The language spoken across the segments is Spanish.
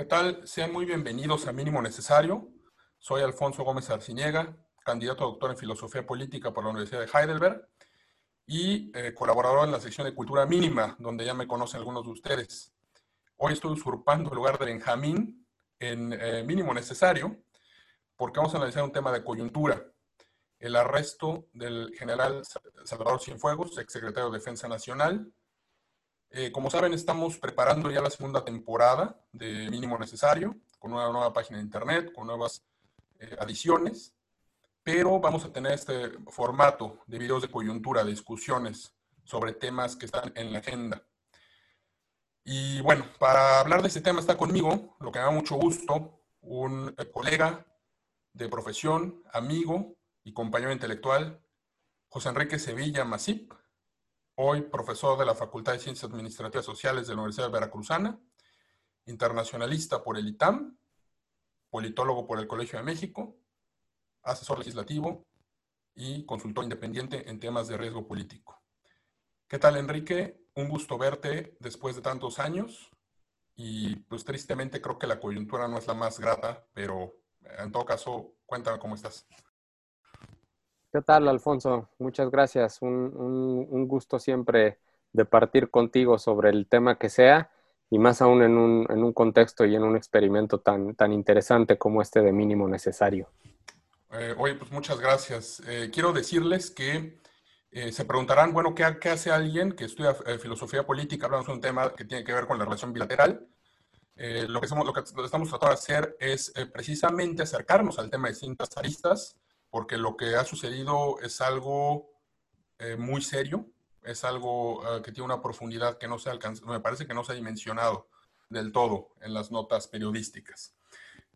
¿Qué tal? Sean muy bienvenidos a Mínimo Necesario. Soy Alfonso Gómez Arciniega, candidato a doctor en Filosofía Política por la Universidad de Heidelberg y eh, colaborador en la sección de Cultura Mínima, donde ya me conocen algunos de ustedes. Hoy estoy usurpando el lugar de Benjamín en eh, Mínimo Necesario, porque vamos a analizar un tema de coyuntura, el arresto del general Salvador Cienfuegos, exsecretario de Defensa Nacional, eh, como saben, estamos preparando ya la segunda temporada de Mínimo Necesario, con una nueva página de internet, con nuevas eh, adiciones, pero vamos a tener este formato de videos de coyuntura, de discusiones sobre temas que están en la agenda. Y bueno, para hablar de este tema está conmigo, lo que me da mucho gusto, un eh, colega de profesión, amigo y compañero intelectual, José Enrique Sevilla Masip hoy profesor de la Facultad de Ciencias Administrativas Sociales de la Universidad Veracruzana, internacionalista por el ITAM, politólogo por el Colegio de México, asesor legislativo y consultor independiente en temas de riesgo político. ¿Qué tal, Enrique? Un gusto verte después de tantos años y pues tristemente creo que la coyuntura no es la más grata, pero en todo caso, cuéntame cómo estás. ¿Qué tal, Alfonso? Muchas gracias. Un, gusto siempre de partir contigo sobre el tema que sea y más aún en un, contexto y en un experimento tan, tan interesante como este de mínimo necesario. Eh, oye, pues muchas gracias. Eh, quiero decirles que eh, se preguntarán, bueno, ¿qué, hace alguien que estudia filosofía política? Hablamos de un tema que tiene que ver con la relación bilateral. lo, que estamos, lo que estamos tratando de hacer es precisamente acercarnos al tema de distintas aristas porque lo que ha sucedido es algo eh, muy serio, es algo eh, que tiene una profundidad que no se alcanza, me parece que no se ha dimensionado del todo en las notas periodísticas.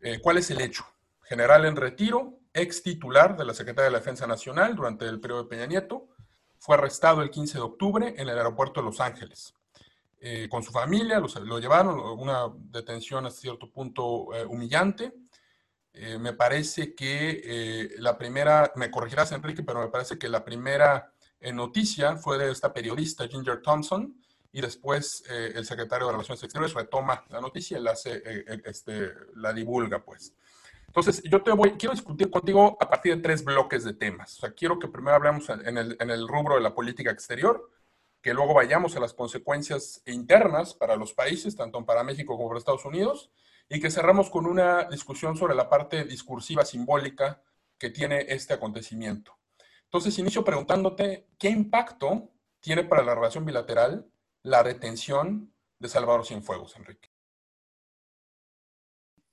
Eh, ¿Cuál es el hecho? General en retiro, ex titular de la Secretaría de la Defensa Nacional durante el periodo de Peña Nieto, fue arrestado el 15 de octubre en el aeropuerto de Los Ángeles. con su familia lo, llevaron, una detención a cierto punto humillante, eh, me parece que eh, la primera, me corregirás Enrique, pero me parece que la primera eh, noticia fue de esta periodista Ginger Thompson y después el secretario de Relaciones Exteriores retoma la noticia y la, hace, este, la divulga, pues. Entonces, yo te voy, quiero discutir contigo a partir de tres bloques de temas. O sea, quiero que primero hablemos en el, en el rubro de la política exterior, que luego vayamos a las consecuencias internas para los países, tanto para México como para Estados Unidos, y que cerramos con una discusión sobre la parte discursiva simbólica que tiene este acontecimiento. Entonces, inicio preguntándote, ¿qué impacto tiene para la relación bilateral la detención de Salvador Cienfuegos, Enrique?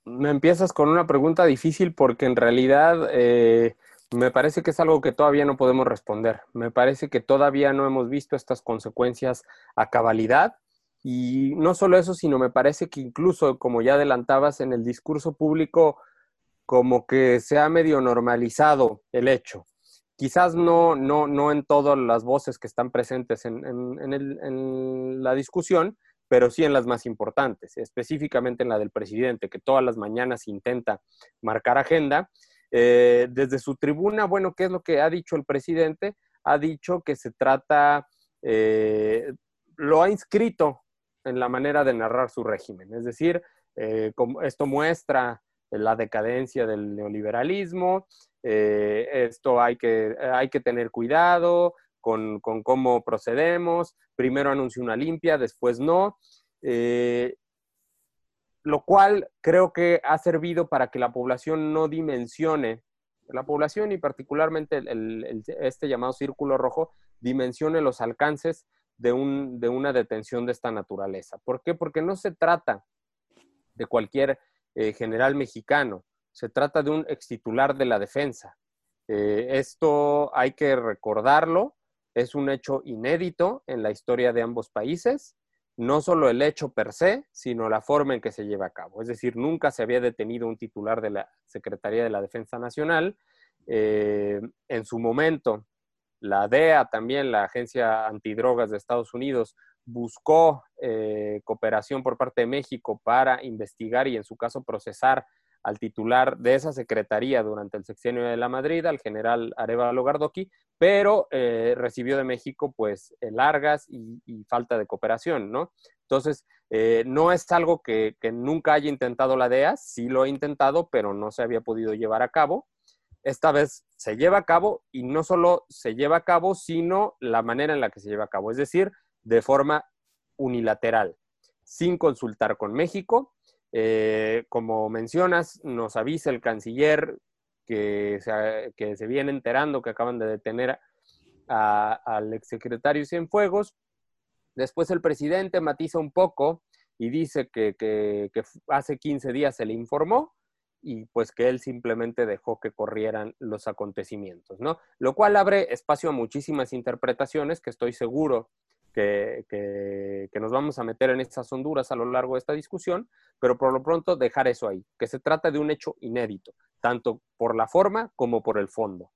Me empiezas con una pregunta difícil porque en realidad eh, me parece que es algo que todavía no podemos responder. Me parece que todavía no hemos visto estas consecuencias a cabalidad y no solo eso, sino me parece que incluso, como ya adelantabas, en el discurso público, como que se ha medio normalizado el hecho. Quizás no, no, no en todas las voces que están presentes en, en, la discusión, pero sí en las más importantes, específicamente en la del presidente, que todas las mañanas intenta marcar agenda. Eh, desde su tribuna, bueno, ¿qué es lo que ha dicho el presidente? Ha dicho que se trata, eh, lo ha inscrito en la manera de narrar su régimen. Es decir, eh, esto muestra la decadencia del neoliberalismo, eh, esto hay que, hay que tener cuidado con, cómo procedemos, primero anunció una limpia, después no, eh, lo cual creo que ha servido para que la población no dimensione, la población y particularmente este llamado círculo rojo, dimensione los alcances de, un, de una detención de esta naturaleza. ¿Por qué? Porque no se trata de cualquier eh, general mexicano, se trata de un extitular de la defensa. Eh, esto hay que recordarlo, es un hecho inédito en la historia de ambos países, no solo el hecho per se, sino la forma en que se lleva a cabo. Es decir, nunca se había detenido un titular de la Secretaría de la Defensa Nacional. Eh, en su momento, la DEA también, la Agencia Antidrogas de Estados Unidos, buscó eh, cooperación por parte de México para investigar y en su caso procesar al titular de esa secretaría durante el sexenio de la Madrid, al general Arevalo Gardoqui, pero eh, recibió de México pues largas y, falta de cooperación, ¿no? Entonces, eh, no es algo que, que, nunca haya intentado la DEA, sí lo ha intentado, pero no se había podido llevar a cabo. Esta vez se lleva a cabo y no solo se lleva a cabo, sino la manera en la que se lleva a cabo, es decir, de forma unilateral, sin consultar con México. Eh, como mencionas, nos avisa el canciller que se, viene enterando que acaban de detener al exsecretario Cienfuegos. Después el presidente matiza un poco y dice que, que, hace 15 días se le informó y pues que él simplemente dejó que corrieran los acontecimientos, ¿no? Lo cual abre espacio a muchísimas interpretaciones que estoy seguro que, que, nos vamos a meter en estas honduras a lo largo de esta discusión, pero por lo pronto dejar eso ahí, que se trata de un hecho inédito, tanto por la forma como por el fondo.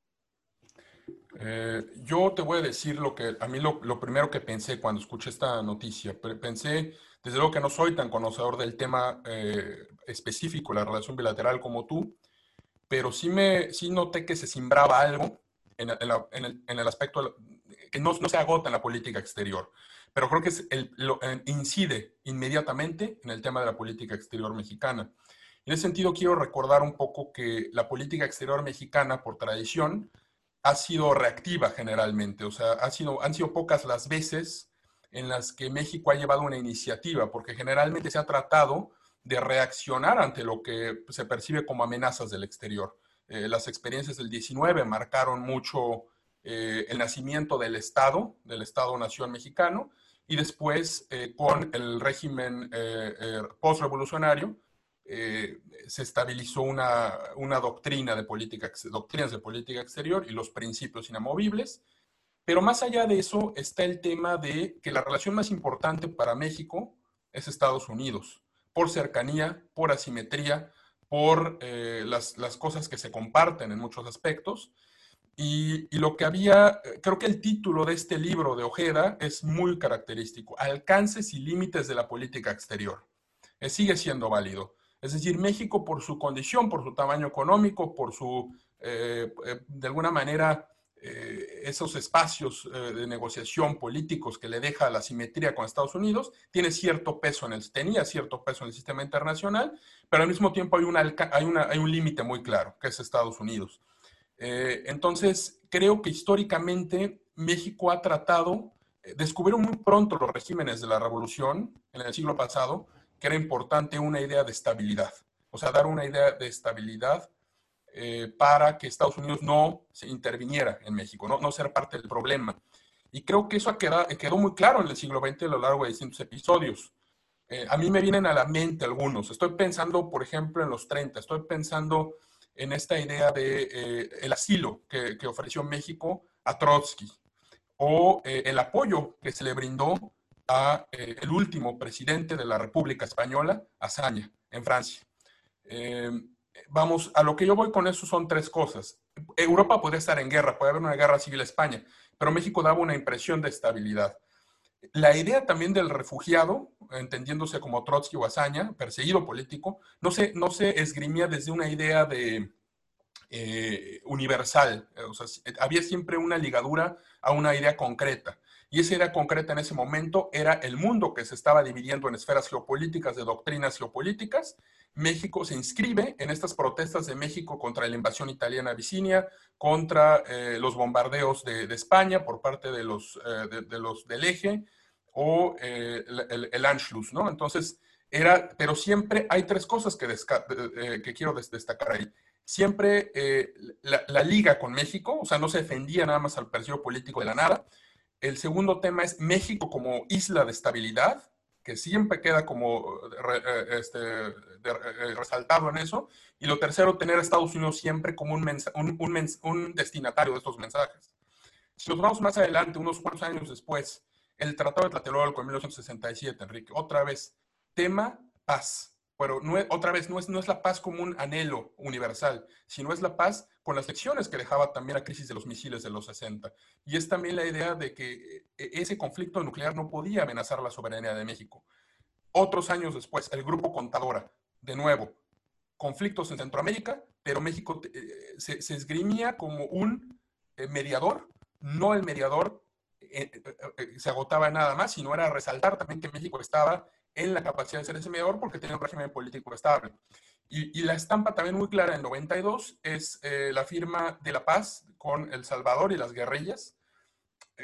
Eh, yo te voy a decir lo que a mí lo, lo, primero que pensé cuando escuché esta noticia. Pensé, desde luego que no soy tan conocedor del tema eh, específico, la relación bilateral como tú, pero sí, me, sí noté que se simbraba algo en, en, en, el, en el, aspecto que no, no, se agota en la política exterior, pero creo que es el, lo, incide inmediatamente en el tema de la política exterior mexicana. En ese sentido, quiero recordar un poco que la política exterior mexicana, por tradición, ha sido reactiva generalmente, o sea, ha sido, han sido pocas las veces en las que México ha llevado una iniciativa, porque generalmente se ha tratado de reaccionar ante lo que se percibe como amenazas del exterior. Eh, las experiencias del 19 marcaron mucho eh, el nacimiento del Estado, del Estado-Nación mexicano, y después eh, con el régimen postrevolucionario, se estabilizó una, una, doctrina de política, doctrinas de política exterior y los principios inamovibles. Pero más allá de eso está el tema de que la relación más importante para México es Estados Unidos, por cercanía, por asimetría, por eh, las, cosas que se comparten en muchos aspectos. Y, lo que había, creo que el título de este libro de Ojeda es muy característico, Alcances y Límites de la Política Exterior. Eh, sigue siendo válido. Es decir, México por su condición, por su tamaño económico, por su, eh, eh, de alguna manera, eh, esos espacios de negociación políticos que le deja la simetría con Estados Unidos, tiene cierto peso en el, tenía cierto peso en el sistema internacional, pero al mismo tiempo hay, una, hay, una, hay un límite muy claro, que es Estados Unidos. entonces, creo que históricamente México ha tratado, descubrieron muy pronto los regímenes de la revolución en el siglo pasado, que era importante una idea de estabilidad, o sea, dar una idea de estabilidad eh, para que Estados Unidos no se interviniera en México, no, no ser parte del problema. Y creo que eso quedado, quedó muy claro en el siglo XX a lo largo de distintos episodios. Eh, a mí me vienen a la mente algunos. Estoy pensando, por ejemplo, en los 30, estoy pensando en esta idea de eh, el asilo que, ofreció México a Trotsky o el apoyo que se le brindó a el último presidente de la República Española, Azaña, en Francia. Vamos, a lo que yo voy con eso son tres cosas. Europa podría estar en guerra, puede haber una guerra civil a España, pero México daba una impresión de estabilidad. La idea también del refugiado, entendiéndose como Trotsky o Azaña, perseguido político, no se, no se esgrimía desde una idea de eh, universal. Había siempre una ligadura a una idea concreta. Y esa idea concreta en ese momento era el mundo que se estaba dividiendo en esferas geopolíticas, de doctrinas geopolíticas. México se inscribe en estas protestas de México contra la invasión italiana a Abisinia, contra eh, los bombardeos de, España por parte de los, eh, de, los del eje o eh, el, Anschluss, ¿no? Entonces, era, pero siempre hay tres cosas que, que quiero destacar ahí siempre la, la, liga con México, o sea, no se defendía nada más al periodo político de la nada, el segundo tema es México como isla de estabilidad, que siempre queda como eh, este, eh, resaltado en eso. Y lo tercero, tener Estados Unidos siempre como un, destinatario de estos mensajes. Si nos vamos más adelante, unos cuantos años después, el Tratado de Tlatelolco en 1967, Enrique, otra vez, tema paz pero otra vez, no es, no es la paz como un anhelo universal, sino es la paz con las lecciones que dejaba también la crisis de los misiles de los 60. Y es también la idea de que eh, ese conflicto nuclear no podía amenazar la soberanía de México. Otros años después, el grupo Contadora, de nuevo, conflictos en Centroamérica, pero México eh, se, esgrimía como un eh, mediador, no el mediador se agotaba nada más, sino era resaltar también que México estaba en la capacidad de ser ese mediador porque tenía un régimen político estable. Y, la estampa también muy clara en 92 es la firma de la paz con El Salvador y las guerrillas,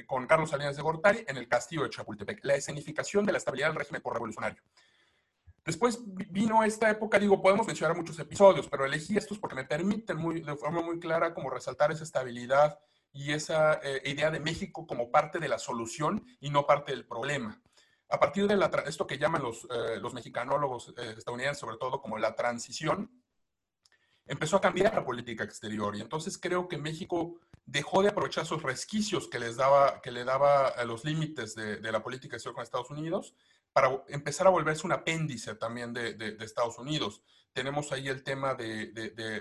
con Carlos Salinas de Gortari en el castillo de Chapultepec, la escenificación de la estabilidad del régimen por revolucionario. Después vino esta época, digo, podemos mencionar muchos episodios, pero elegí estos porque me permiten muy, de forma muy clara como resaltar esa estabilidad y esa eh, idea de México como parte de la solución y no parte del problema. A partir de la, esto que llaman los, eh, los mexicanólogos eh, estadounidenses, sobre todo como la transición, empezó a cambiar la política exterior. Y entonces creo que México dejó de aprovechar esos resquicios que, les daba, que le daba a los límites de, la política exterior con Estados Unidos para empezar a volverse un apéndice también de, Estados Unidos. Tenemos ahí el tema de,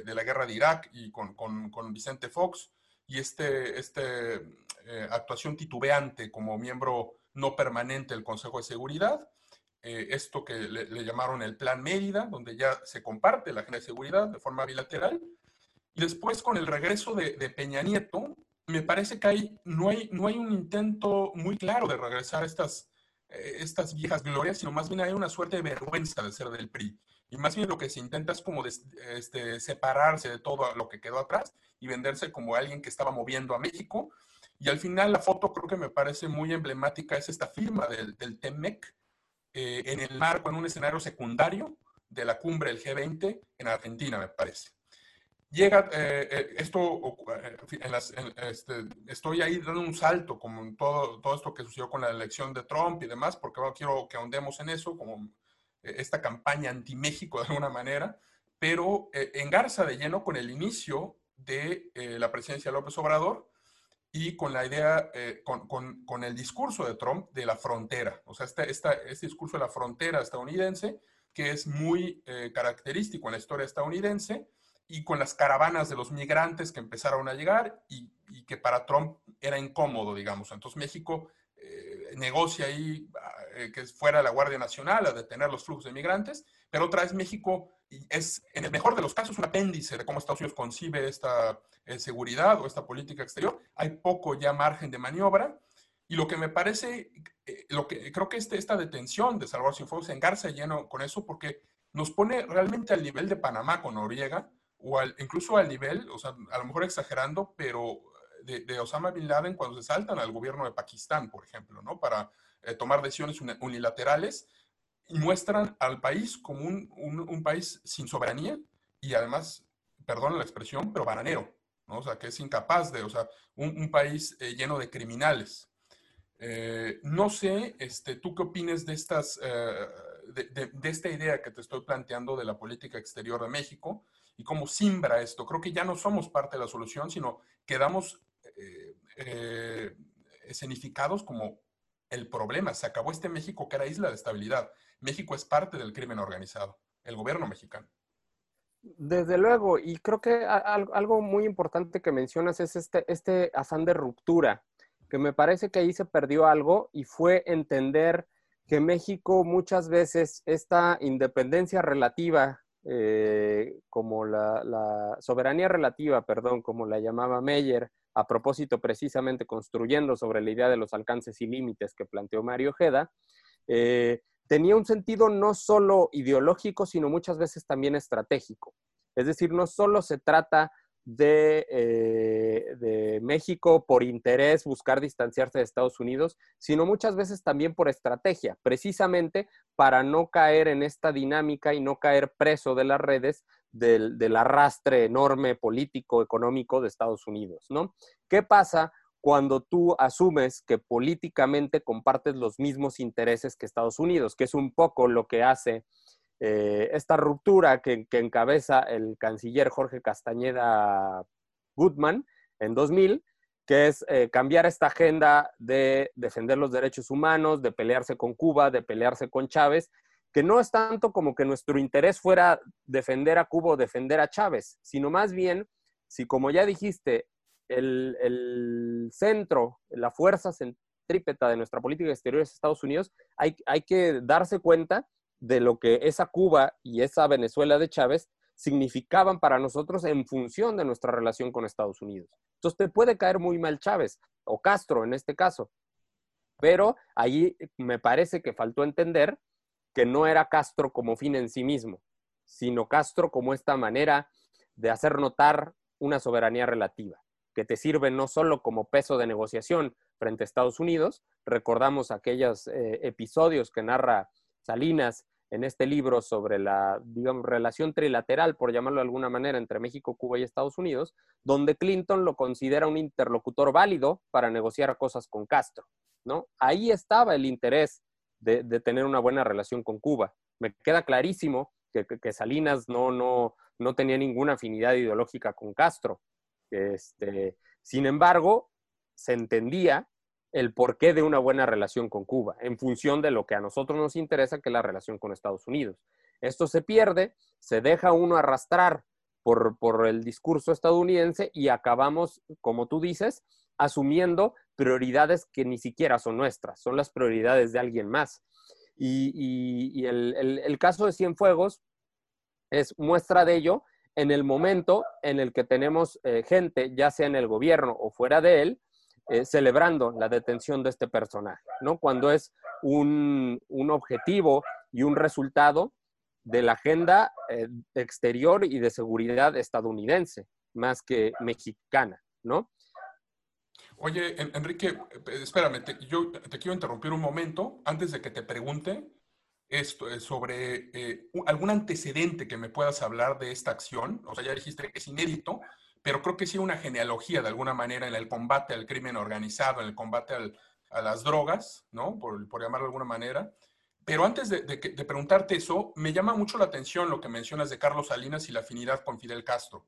la guerra de Irak y con, con, con Vicente Fox y este, este eh, actuación titubeante como miembro no permanente del Consejo de Seguridad. Eh, esto que le, llamaron el Plan Mérida, donde ya se comparte la agenda de seguridad de forma bilateral. Y después con el regreso de, Peña Nieto, me parece que hay, no, hay, no hay un intento muy claro de regresar a estas eh, estas viejas glorias, sino más bien hay una suerte de vergüenza de ser del PRI. Y más bien lo que se intenta es como este, separarse de todo lo que quedó atrás y venderse como alguien que estaba moviendo a México. Y al final la foto creo que me parece muy emblemática, es esta firma del, del TEMEC eh, en el marco, en un escenario secundario de la cumbre del G20 en Argentina, me parece. Llega eh, eh, esto, eh, este, estoy ahí dando un salto como todo, todo esto que sucedió con la elección de Trump y demás, porque quiero que ahondemos en eso, como esta campaña anti-México de alguna manera, pero engarza de lleno con el inicio de la presidencia de López Obrador y con la idea, con, con, con, el discurso de Trump de la frontera, o sea, este, este discurso de la frontera estadounidense, que es muy característico en la historia estadounidense, y con las caravanas de los migrantes que empezaron a llegar y, que para Trump era incómodo, digamos. Entonces México eh, negocia ahí eh, que fuera la Guardia Nacional a detener los flujos de migrantes, pero otra vez México es, en el mejor de los casos, un apéndice de cómo Estados Unidos concibe esta eh, seguridad o esta política exterior. Hay poco ya margen de maniobra. Y lo que me parece, lo que creo que este, esta detención de Salvador Cienfuegos se engarza lleno con eso porque nos pone realmente al nivel de Panamá con Noriega, o incluso al nivel, o sea, a lo mejor exagerando, pero de, Osama Bin Laden cuando se saltan al gobierno de Pakistán, por ejemplo, ¿no? Para eh, tomar decisiones unilaterales y muestran al país como un, un, país sin soberanía y además, perdón la expresión, pero bananero, ¿no? O sea, que es incapaz de, o sea, un, país eh, lleno de criminales. Eh, no sé, este, ¿tú qué opinas de, estas, de, de, esta idea que te estoy planteando de la política exterior de México? y cómo simbra esto. Creo que ya no somos parte de la solución, sino quedamos eh, eh, escenificados como el problema. Se acabó este México que era isla de estabilidad. México es parte del crimen organizado, el gobierno mexicano. Desde luego, y creo que algo muy importante que mencionas es este, este afán de ruptura, que me parece que ahí se perdió algo y fue entender que México muchas veces esta independencia relativa eh, como la, soberanía relativa, perdón, como la llamaba Meyer, a propósito precisamente construyendo sobre la idea de los alcances y límites que planteó Mario Ojeda, eh, tenía un sentido no solo ideológico, sino muchas veces también estratégico. Es decir, no solo se trata eh, de, México por interés buscar distanciarse de Estados Unidos, sino muchas veces también por estrategia, precisamente para no caer en esta dinámica y no caer preso de las redes del, del arrastre enorme político, económico de Estados Unidos, ¿no? ¿Qué pasa cuando tú asumes que políticamente compartes los mismos intereses que Estados Unidos, que es un poco lo que hace eh, esta ruptura que, encabeza el canciller Jorge Castañeda Goodman en 2000, que es eh, cambiar esta agenda de defender los derechos humanos, de pelearse con Cuba, de pelearse con Chávez, que no es tanto como que nuestro interés fuera defender a Cuba o defender a Chávez, sino más bien, si como ya dijiste, el, el centro, la fuerza centrípeta de nuestra política exterior es Estados Unidos, hay, hay que darse cuenta de lo que esa Cuba y esa Venezuela de Chávez significaban para nosotros en función de nuestra relación con Estados Unidos. Entonces te puede caer muy mal Chávez o Castro en este caso, pero ahí me parece que faltó entender que no era Castro como fin en sí mismo, sino Castro como esta manera de hacer notar una soberanía relativa, que te sirve no solo como peso de negociación frente a Estados Unidos, recordamos aquellos eh, episodios que narra Salinas en este libro sobre la, relación trilateral, por llamarlo de alguna manera, entre México, Cuba y Estados Unidos, donde Clinton lo considera un interlocutor válido para negociar cosas con Castro, ¿no? Ahí estaba el interés de, tener una buena relación con Cuba. Me queda clarísimo que, Salinas no, no, no tenía ninguna afinidad ideológica con Castro. Este, sin embargo, se entendía el porqué de una buena relación con Cuba, en función de lo que a nosotros nos interesa, que es la relación con Estados Unidos. Esto se pierde, se deja uno arrastrar por, por el discurso estadounidense y acabamos, como tú dices, asumiendo prioridades que ni siquiera son nuestras, son las prioridades de alguien más. Y, el, caso de Cienfuegos es muestra de ello en el momento en el que tenemos eh, gente, ya sea en el gobierno o fuera de él, eh, celebrando la detención de este personaje, ¿no? Cuando es un, objetivo y un resultado de la agenda eh, exterior y de seguridad estadounidense, más que mexicana, ¿no? Oye, Enrique, espérame, yo te quiero interrumpir un momento antes de que te pregunte esto, sobre algún antecedente que me puedas hablar de esta acción. O sea, ya dijiste que es inédito, pero creo que sí una genealogía de alguna manera en el combate al crimen organizado, en el combate a las drogas, ¿no? Por, por, llamarlo de alguna manera. Pero antes de, de, preguntarte eso, me llama mucho la atención lo que mencionas de Carlos Salinas y la afinidad con Fidel Castro,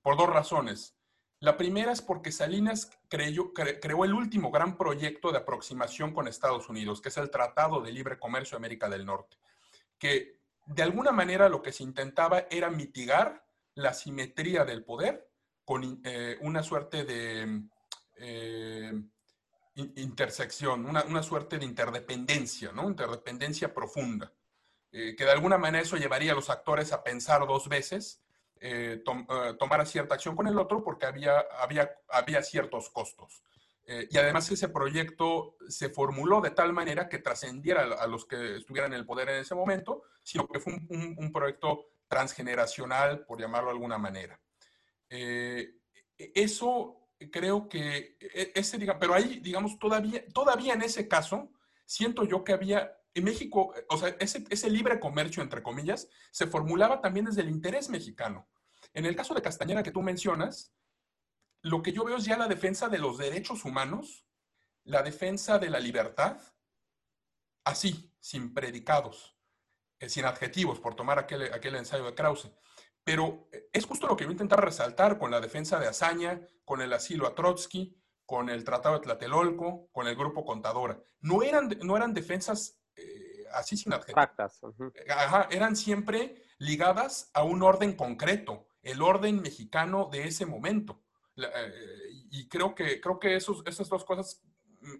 por dos razones. La primera es porque Salinas creó el último gran proyecto de aproximación con Estados Unidos, que es el Tratado de Libre Comercio de América del Norte, que de alguna manera lo que se intentaba era mitigar la simetría del poder con eh, una suerte de eh, intersección, una, suerte de interdependencia, ¿no? Interdependencia profunda, eh, que de alguna manera eso llevaría a los actores a pensar dos veces, tomar cierta acción con el otro porque había, había, había ciertos costos. y además ese proyecto se formuló de tal manera que trascendiera a los que estuvieran en el poder en ese momento, sino que fue un, un proyecto transgeneracional, por llamarlo de alguna manera. Eh, eso creo que, e, ese, pero ahí, digamos, todavía, todavía en ese caso, siento yo que había, en México, o sea, ese, ese libre comercio, entre comillas, se formulaba también desde el interés mexicano. En el caso de Castañeda que tú mencionas, lo que yo veo es ya la defensa de los derechos humanos, la defensa de la libertad, así, sin predicados, eh, sin adjetivos, por tomar aquel, aquel ensayo de Krause. Pero eh, es justo lo que yo intentar resaltar con la defensa de Azaña, con el asilo a Trotsky, con el Tratado de Tlatelolco, con el Grupo Contadora. No eran, no eran defensas eh, así sin adjetivos. Eh, ajá, eran siempre ligadas a un orden concreto, el orden mexicano de ese momento. y creo que, creo que esos, esas dos cosas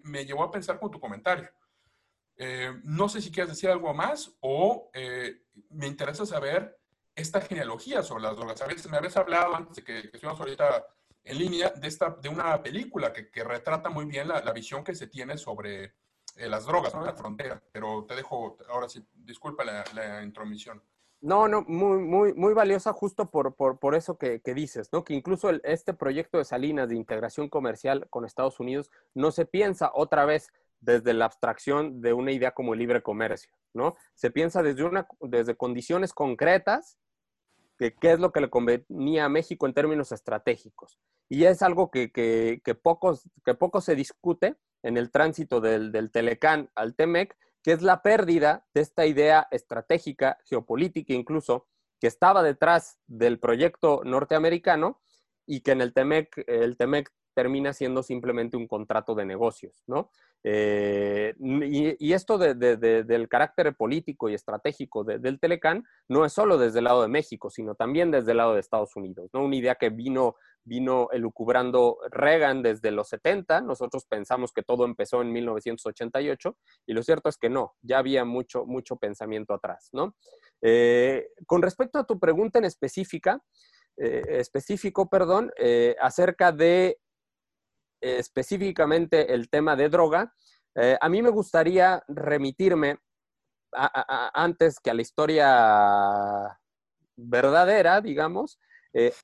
me llevó a pensar con tu comentario. no sé si quieres decir algo más o me interesa saber esta genealogía sobre las drogas. A veces me habías hablado antes de que, que estuvimos ahorita en línea de, esta, de una película que, retrata muy bien la, visión que se tiene sobre eh, las drogas ¿no? la frontera. Pero te dejo, ahora sí, disculpa la, la intromisión. No, no, muy, muy, muy valiosa justo por, por, por eso que, que, dices, ¿no? Que incluso este proyecto de Salinas de integración comercial con Estados Unidos no se piensa otra vez desde la abstracción de una idea como el libre comercio, ¿no? Se piensa desde, una, desde condiciones concretas qué es lo que le convenía a México en términos estratégicos. Y es algo que, que, que poco se discute en el tránsito del, del Telecán al Temec, que es la pérdida de esta idea estratégica, geopolítica incluso, que estaba detrás del proyecto norteamericano y que en el TEMEC, el TEMEC termina siendo simplemente un contrato de negocios, ¿no? Eh, y, esto del carácter político y estratégico del Telecán no es solo desde el lado de México, sino también desde el lado de Estados Unidos, ¿no? Una idea que vino, vino elucubrando Reagan desde los 70, nosotros pensamos que todo empezó en 1988, y lo cierto es que no, ya había mucho, mucho pensamiento atrás, ¿no? Eh, con respecto a tu pregunta en específica, eh, específico, perdón, eh, acerca de específicamente el tema de droga, a mí me gustaría remitirme antes que a la historia verdadera, digamos,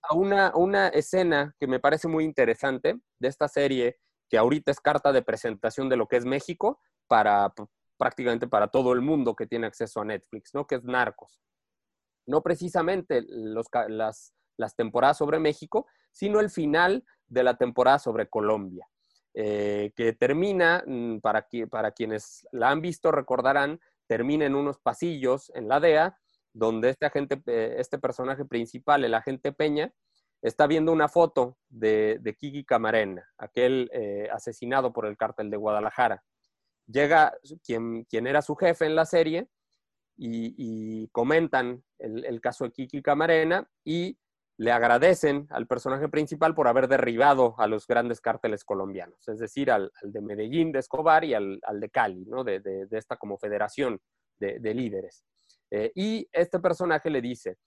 a una, una escena que me parece muy interesante de esta serie que ahorita es carta de presentación de lo que es México para prácticamente para todo el mundo que tiene acceso a Netflix, ¿no? Que es Narcos. No precisamente las, las temporadas sobre México, sino el final de la temporada sobre Colombia, eh, que termina, mm, para, para quienes la han visto recordarán, termina en unos pasillos en la DEA, donde este, agente, eh, este personaje principal, el agente Peña, está viendo una foto de, de Kiki Camarena, aquel eh, asesinado por el cártel de Guadalajara llega quien, quien era su jefe en la serie y, comentan el, caso de Kiki Camarena y le agradecen al personaje principal por haber derribado a los grandes cárteles colombianos, es decir, al, de Medellín de Escobar y al, de Cali, ¿no? de, esta como federación de, líderes. Eh, y este personaje le dice,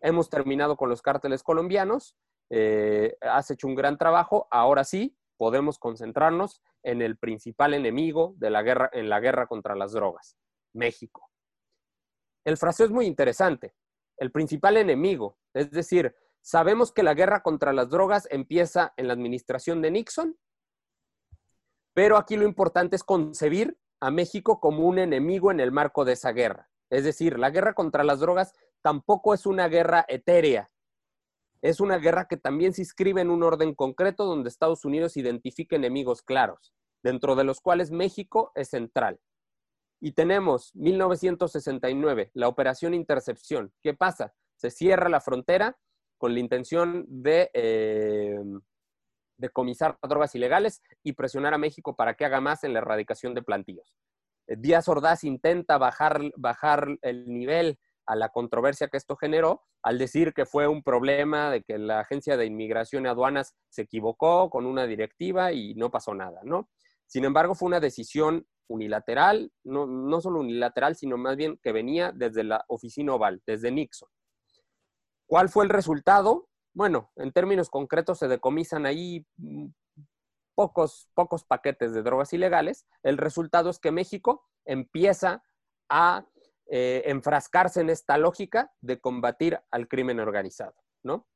hemos terminado con los cárteles colombianos, eh, has hecho un gran trabajo, ahora sí, podemos concentrarnos en el principal enemigo de la guerra, en la guerra contra las drogas, México. El fraseo es muy interesante. El principal enemigo, es decir, sabemos que la guerra contra las drogas empieza en la administración de Nixon, pero aquí lo importante es concebir a México como un enemigo en el marco de esa guerra. Es decir, la guerra contra las drogas tampoco es una guerra etérea, es una guerra que también se inscribe en un orden concreto donde Estados Unidos identifica enemigos claros, dentro de los cuales México es central. Y tenemos 1969, la Operación Intercepción. ¿Qué pasa? Se cierra la frontera con la intención de eh, decomisar drogas ilegales y presionar a México para que haga más en la erradicación de plantillos. Díaz Ordaz intenta bajar, bajar el nivel a la controversia que esto generó al decir que fue un problema de que la Agencia de Inmigración y Aduanas se equivocó con una directiva y no pasó nada, ¿no? Sin embargo, fue una decisión unilateral, no, no solo unilateral, sino más bien que venía desde la oficina oval, desde Nixon. ¿Cuál fue el resultado? Bueno, en términos concretos se decomisan ahí mm, pocos, pocos paquetes de drogas ilegales. El resultado es que México empieza a eh, enfrascarse en esta lógica de combatir al crimen organizado, ¿no?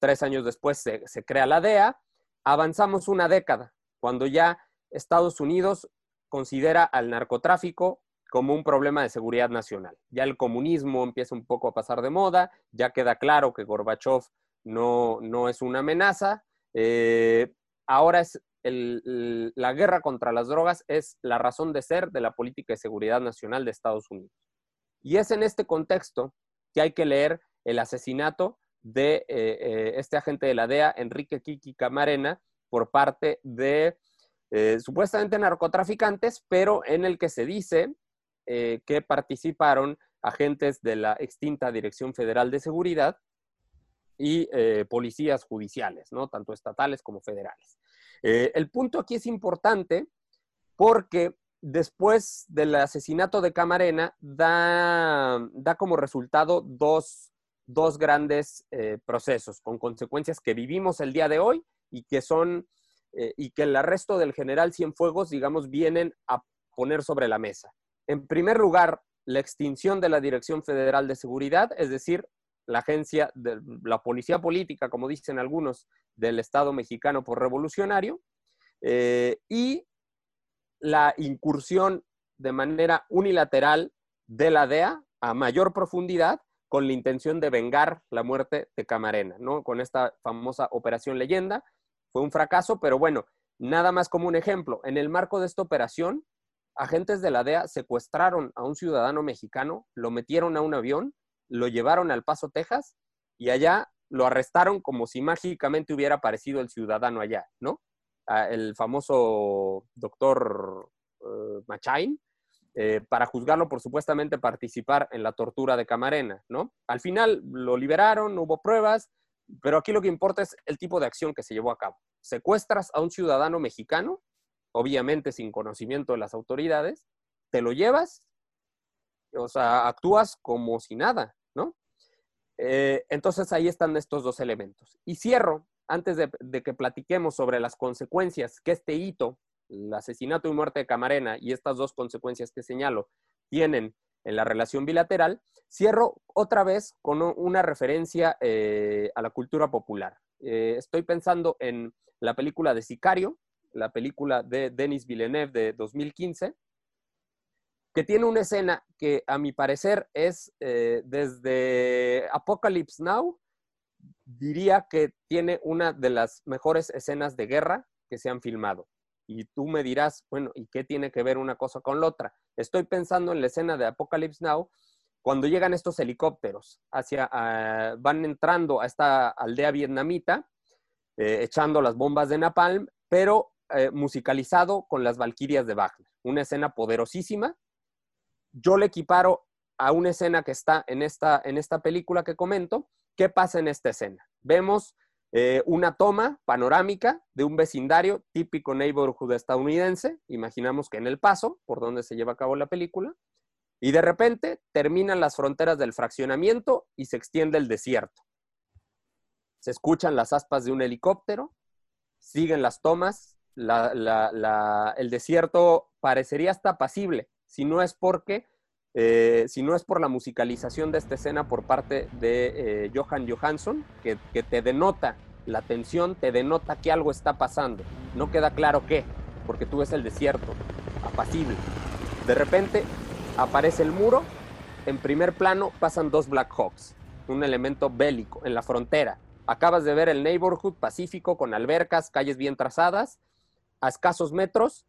Tres años después se, crea la DEA, avanzamos una década, cuando ya Estados Unidos considera al narcotráfico como un problema de seguridad nacional. Ya el comunismo empieza un poco a pasar de moda, ya queda claro que Gorbachev no, no es una amenaza. Eh, ahora es la guerra contra las drogas es la razón de ser de la política de seguridad nacional de Estados Unidos. Y es en este contexto que hay que leer el asesinato de eh, eh, este agente de la DEA, Enrique Kiki Camarena, por parte de eh, supuestamente narcotraficantes, pero en el que se dice que participaron agentes de la extinta Dirección Federal de Seguridad y policías judiciales, ¿no? tanto estatales como federales. El punto aquí es importante porque después del asesinato de Camarena, da, da como resultado dos, grandes eh, procesos con consecuencias que vivimos el día de hoy y que son, eh, y que el arresto del general Cienfuegos, digamos, vienen a poner sobre la mesa. En primer lugar, la extinción de la Dirección Federal de Seguridad, es decir, la agencia de la policía política, como dicen algunos, del Estado mexicano por revolucionario, eh, y la incursión de manera unilateral de la DEA a mayor profundidad con la intención de vengar la muerte de Camarena, ¿no? Con esta famosa operación leyenda. Fue un fracaso, pero bueno, nada más como un ejemplo. En el marco de esta operación, agentes de la DEA secuestraron a un ciudadano mexicano, lo metieron a un avión, lo llevaron al Paso, Texas, y allá lo arrestaron como si mágicamente hubiera aparecido el ciudadano allá, ¿no? el famoso doctor uh, Machain, eh, para juzgarlo por supuestamente participar en la tortura de Camarena, ¿no? Al final lo liberaron, hubo pruebas, pero aquí lo que importa es el tipo de acción que se llevó a cabo. Secuestras a un ciudadano mexicano, obviamente sin conocimiento de las autoridades, te lo llevas, o sea, actúas como si nada, ¿no? Eh, entonces ahí están estos dos elementos. Y cierro, antes de, que platiquemos sobre las consecuencias que este hito, el asesinato y muerte de Camarena y estas dos consecuencias que señalo, tienen en la relación bilateral, cierro otra vez con una referencia eh, a la cultura popular. Eh, estoy pensando en la película de Sicario, la película de Denis Villeneuve de 2015, que tiene una escena que a mi parecer es eh, desde Apocalypse Now, diría que tiene una de las mejores escenas de guerra que se han filmado. Y tú me dirás, bueno, ¿y qué tiene que ver una cosa con la otra? Estoy pensando en la escena de Apocalypse Now, cuando llegan estos helicópteros, hacia, van entrando a esta aldea vietnamita, eh, echando las bombas de napalm, pero eh, musicalizado con las Valquirias de Wagner. Una escena poderosísima yo le equiparo a una escena que está en esta, en esta película que comento. ¿Qué pasa en esta escena? Vemos eh, una toma panorámica de un vecindario típico neighborhood estadounidense, imaginamos que en El Paso, por donde se lleva a cabo la película, y de repente terminan las fronteras del fraccionamiento y se extiende el desierto. Se escuchan las aspas de un helicóptero, siguen las tomas, el desierto parecería hasta apacible, si no es porque, eh, si no es por la musicalización de esta escena por parte de eh, Johan Johansson, que, te denota la tensión, te denota que algo está pasando. No queda claro qué, porque tú ves el desierto, apacible. De repente aparece el muro, en primer plano pasan dos Black Hawks, un elemento bélico en la frontera. Acabas de ver el neighborhood pacífico con albercas, calles bien trazadas, a escasos metros,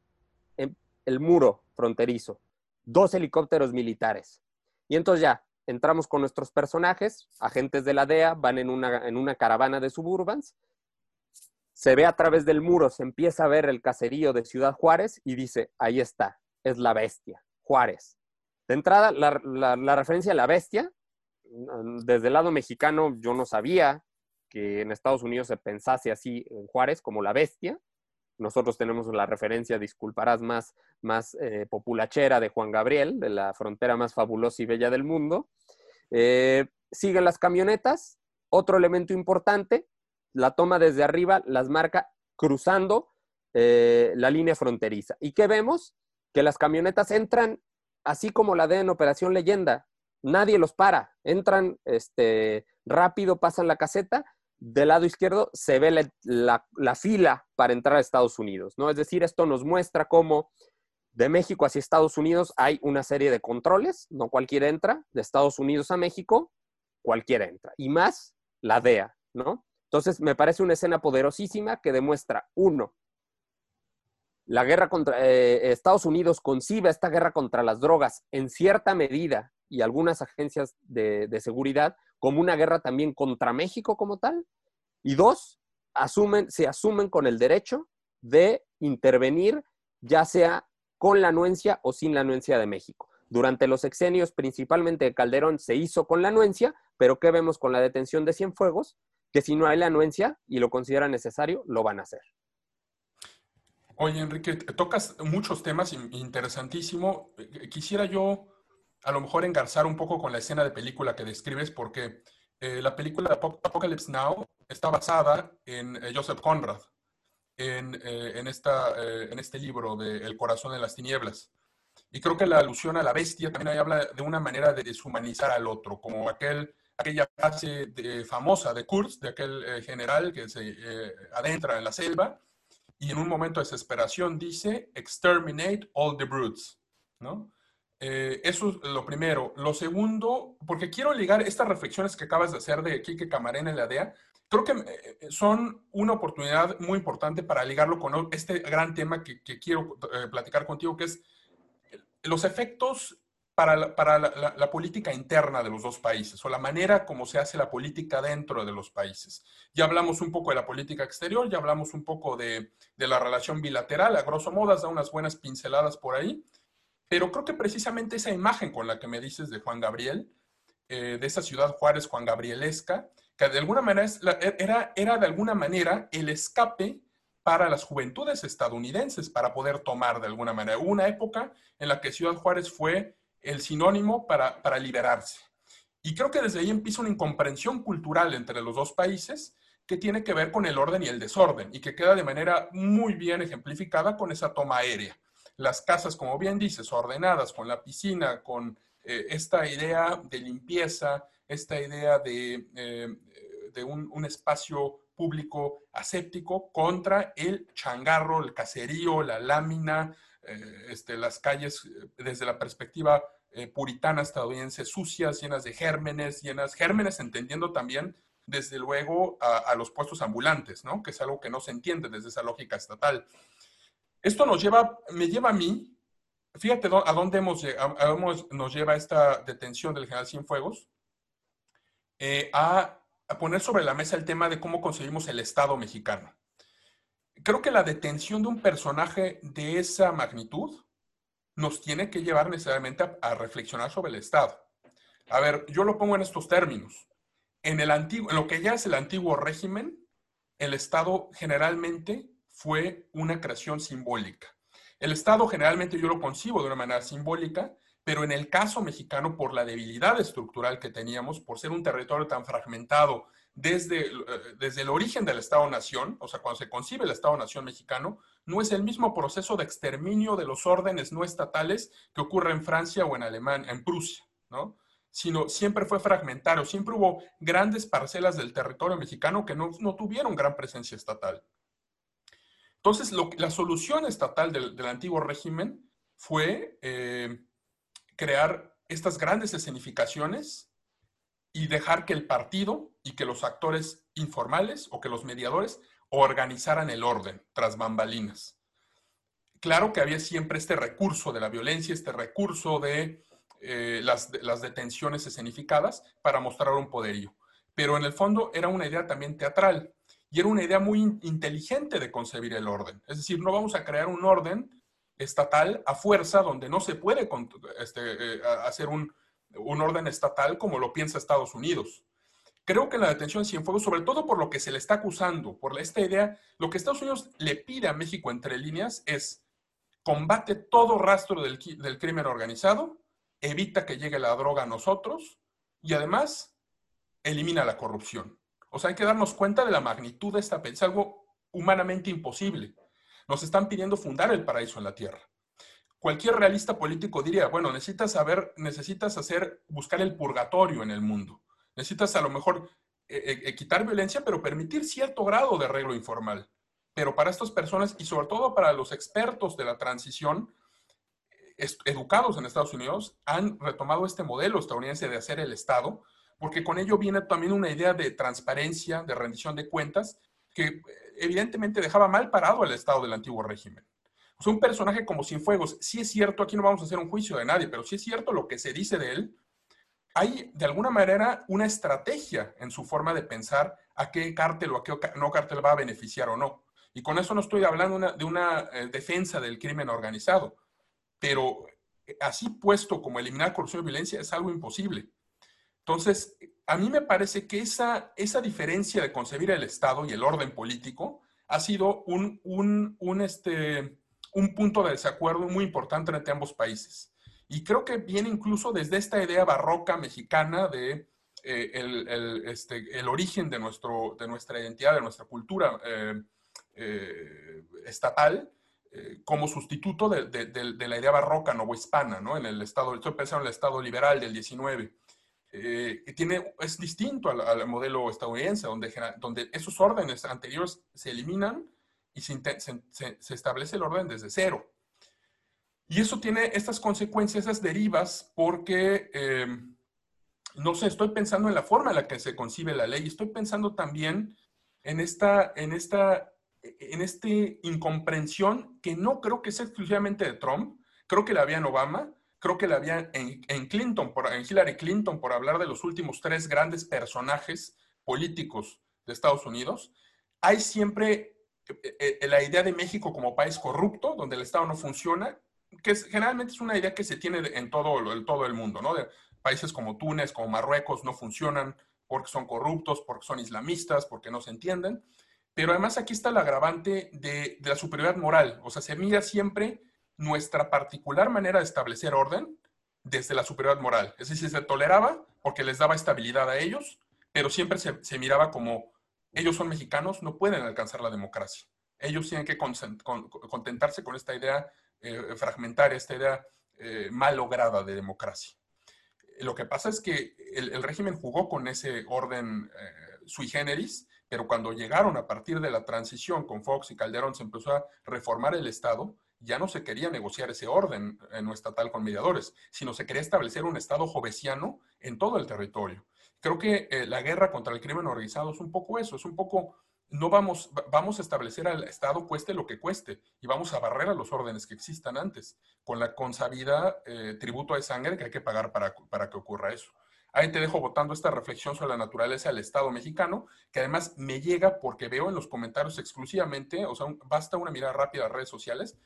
el muro fronterizo dos helicópteros militares. Y entonces ya, entramos con nuestros personajes, agentes de la DEA, van en una, en una caravana de suburbans, se ve a través del muro, se empieza a ver el caserío de Ciudad Juárez y dice, ahí está, es la bestia, Juárez. De entrada, la, la referencia a la bestia, desde el lado mexicano yo no sabía que en Estados Unidos se pensase así en Juárez como la bestia, nosotros tenemos la referencia, disculparás, más, más eh, populachera de Juan Gabriel, de la frontera más fabulosa y bella del mundo. Eh, siguen las camionetas. Otro elemento importante, la toma desde arriba las marca cruzando eh, la línea fronteriza. ¿Y qué vemos? Que las camionetas entran así como la de en Operación Leyenda. Nadie los para. Entran este, rápido, pasan la caseta del lado izquierdo se ve la, fila para entrar a Estados Unidos, ¿no? Es decir, esto nos muestra cómo de México hacia Estados Unidos hay una serie de controles, no cualquiera entra, de Estados Unidos a México, cualquiera entra, y más la DEA, ¿no? Entonces, me parece una escena poderosísima que demuestra, uno, la guerra contra eh, Estados Unidos concibe esta guerra contra las drogas en cierta medida y algunas agencias de seguridad como una guerra también contra México como tal. Y dos, asumen, se asumen con el derecho de intervenir, ya sea con la anuencia o sin la anuencia de México. Durante los sexenios, principalmente de Calderón, se hizo con la anuencia, pero ¿qué vemos con la detención de Cienfuegos? Que si no hay la anuencia y lo consideran necesario, lo van a hacer. Oye, Enrique, tocas muchos temas interesantísimo. Quisiera yo a lo mejor engarzar un poco con la escena de película que describes, porque eh, la película Apocalypse Now está basada en eh, Joseph Conrad, en, eh, en, esta, en este libro de El corazón de las tinieblas. Y creo que la alusión a la bestia también ahí habla de una manera de deshumanizar al otro, como aquel, aquella frase famosa de Kurz, de aquel general que se adentra en la selva y en un momento de desesperación dice, exterminate all the brutes, ¿no? Eh, eso es lo primero. Lo segundo, porque quiero ligar estas reflexiones que acabas de hacer de Kike Camarena en la DEA, creo que eh, eh, son una oportunidad muy importante para ligarlo con este gran tema que, quiero platicar contigo, que es los efectos para, la, política interna de los dos países o la manera como se hace la política dentro de los países. Ya hablamos un poco de la política exterior, ya hablamos un poco de, de la relación bilateral, a grosso modo, da unas buenas pinceladas por ahí. Pero creo que precisamente esa imagen con la que me dices de Juan Gabriel, eh, de esa ciudad Juárez Juan Gabrielesca, que de alguna manera e, era, era de alguna manera el escape para las juventudes estadounidenses para poder tomar de alguna manera. Una época en la que Ciudad Juárez fue el sinónimo para, para liberarse. Y creo que desde ahí empieza una incomprensión cultural entre los dos países que tiene que ver con el orden y el desorden y que queda de manera muy bien ejemplificada con esa toma aérea. Las casas, como bien dices, ordenadas, con la piscina, con eh, esta idea de limpieza, esta idea de, eh, de un, espacio público aséptico contra el changarro, el caserío, la lámina, eh, este, las calles desde la perspectiva puritana estadounidense sucias, llenas de gérmenes, llenas, gérmenes entendiendo también desde luego, a, los puestos ambulantes, ¿no? Que es algo que no se entiende desde esa lógica estatal. Esto nos lleva, me lleva a mí, fíjate a dónde hemos, nos lleva esta detención del general Cienfuegos, eh, a, a poner sobre la mesa el tema de cómo conseguimos el Estado mexicano. Creo que la detención de un personaje de esa magnitud nos tiene que llevar necesariamente a reflexionar sobre el Estado. A ver, yo lo pongo en estos términos en, el antiguo, lo que ya es el antiguo régimen, el Estado generalmente fue una creación simbólica. El Estado generalmente yo lo concibo de una manera simbólica, pero en el caso mexicano, por la debilidad estructural que teníamos, por ser un territorio tan fragmentado desde, eh, desde el origen del Estado-Nación, o sea, cuando se concibe el Estado-Nación mexicano, no es el mismo proceso de exterminio de los órdenes no estatales que ocurre en Francia o en Alemania, en Prusia, ¿no? sino siempre fue fragmentario, siempre hubo grandes parcelas del territorio mexicano que no, tuvieron gran presencia estatal. Entonces, la solución estatal del, antiguo régimen fue eh, crear estas grandes escenificaciones y dejar que el partido y que los actores informales o que los mediadores organizaran el orden tras bambalinas. Claro que había siempre este recurso de la violencia, este recurso de eh, las, las, detenciones escenificadas para mostrar un poderío. Pero en el fondo era una idea también teatral y era una idea muy inteligente de concebir el orden. Es decir, no vamos a crear un orden estatal a fuerza donde no se puede este, eh, hacer un, un, orden estatal como lo piensa Estados Unidos. Creo que la detención de Cienfuegos, sobre todo por lo que se le está acusando, por esta idea, lo que Estados Unidos le pide a México entre líneas es combate todo rastro del, del crimen organizado evita que llegue la droga a nosotros y además elimina la corrupción. O sea, hay que darnos cuenta de la magnitud de esta es algo humanamente imposible. Nos están pidiendo fundar el paraíso en la tierra. Cualquier realista político diría, bueno, necesitas saber, necesitas hacer, buscar el purgatorio en el mundo. Necesitas a lo mejor eh, eh, quitar violencia, pero permitir cierto grado de arreglo informal. Pero para estas personas y sobre todo para los expertos de la transición, educados en Estados Unidos han retomado este modelo estadounidense de hacer el Estado, porque con ello viene también una idea de transparencia, de rendición de cuentas, que eh, evidentemente dejaba mal parado al Estado del antiguo régimen. O un personaje como Cienfuegos, sí es cierto, aquí no vamos a hacer un juicio de nadie, pero sí es cierto lo que se dice de él, hay de alguna manera una estrategia en su forma de pensar a qué cártel o a qué no cártel va a beneficiar o no. Y con eso no estoy hablando de una eh, defensa del crimen organizado pero eh, así puesto como eliminar corrupción y violencia es algo imposible. Entonces, a mí me parece que esa, esa diferencia de concebir el Estado y el orden político ha sido un, un, este, un punto de desacuerdo muy importante entre ambos países. Y creo que viene incluso desde esta idea barroca mexicana de eh, el, este, el, origen de, nuestro, de nuestra identidad, de nuestra cultura eh, estatal, eh, como sustituto de, la idea barroca novohispana, ¿no? En el estado, estoy pensando en el estado liberal del 19, eh, tiene, es distinto al, modelo estadounidense, donde, donde esos órdenes anteriores se eliminan y se, establece el orden desde cero. Y eso tiene estas consecuencias, esas derivas, porque, eh, no sé, estoy pensando en la forma en la que se concibe la ley, estoy pensando también en esta, en esta en esta incomprensión que no creo que sea exclusivamente de Trump, creo que la había en Obama, creo que la había en, Clinton, por, en Hillary Clinton, por hablar de los últimos tres grandes personajes políticos de Estados Unidos. Hay siempre eh, eh, la idea de México como país corrupto, donde el Estado no funciona, que generalmente es una idea que se tiene en todo, en todo el mundo, ¿no? De países como Túnez, como Marruecos, no funcionan porque son corruptos, porque son islamistas, porque no se entienden. Pero además aquí está el agravante de, la superioridad moral. O sea, se mira siempre nuestra particular manera de establecer orden desde la superioridad moral. Es decir, se toleraba porque les daba estabilidad a ellos, pero siempre se, miraba como ellos son mexicanos, no pueden alcanzar la democracia. Ellos tienen que contentarse con esta idea eh, fragmentaria, esta idea eh, mal lograda de democracia. Lo que pasa es que el, régimen jugó con ese orden eh, sui generis, pero cuando llegaron a partir de la transición con Fox y Calderón se empezó a reformar el Estado, ya no se quería negociar ese orden no estatal con mediadores, sino se quería establecer un Estado jovesiano en todo el territorio. Creo que eh, la guerra contra el crimen organizado es un poco eso, es un poco, no vamos, vamos a establecer al Estado cueste lo que cueste y vamos a barrer a los órdenes que existan antes, con la consabida eh, tributo de sangre que hay que pagar para, para que ocurra eso. Ahí te dejo votando esta reflexión sobre la naturaleza del Estado mexicano, que además me llega porque veo en los comentarios exclusivamente, o sea, basta una mirada rápida a redes sociales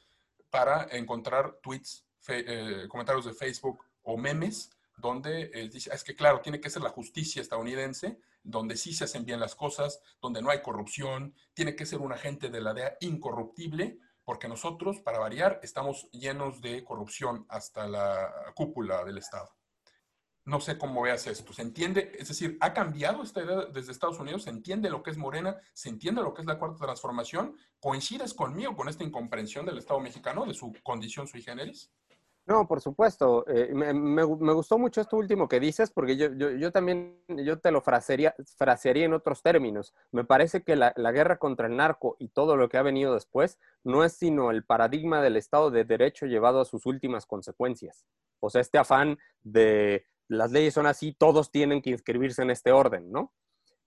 para encontrar tweets, eh, comentarios de Facebook o memes donde eh, dice, es que claro, tiene que ser la justicia estadounidense, donde sí se hacen bien las cosas, donde no hay corrupción, tiene que ser un agente de la DEA incorruptible, porque nosotros, para variar, estamos llenos de corrupción hasta la cúpula del Estado. No sé cómo veas esto. ¿Se entiende? Es decir, ¿ha cambiado esta idea desde Estados Unidos? ¿Se entiende lo que es Morena? ¿Se entiende lo que es la cuarta transformación? ¿Coincides conmigo con esta incomprensión del Estado mexicano, de su condición sui generis? No, por supuesto. Eh, me, gustó mucho esto último que dices, porque yo, yo, también, yo te lo frasearía, frasearía en otros términos. Me parece que la, la, guerra contra el narco y todo lo que ha venido después no es sino el paradigma del Estado de Derecho llevado a sus últimas consecuencias. O sea, este afán de las leyes son así, todos tienen que inscribirse en este orden, ¿no?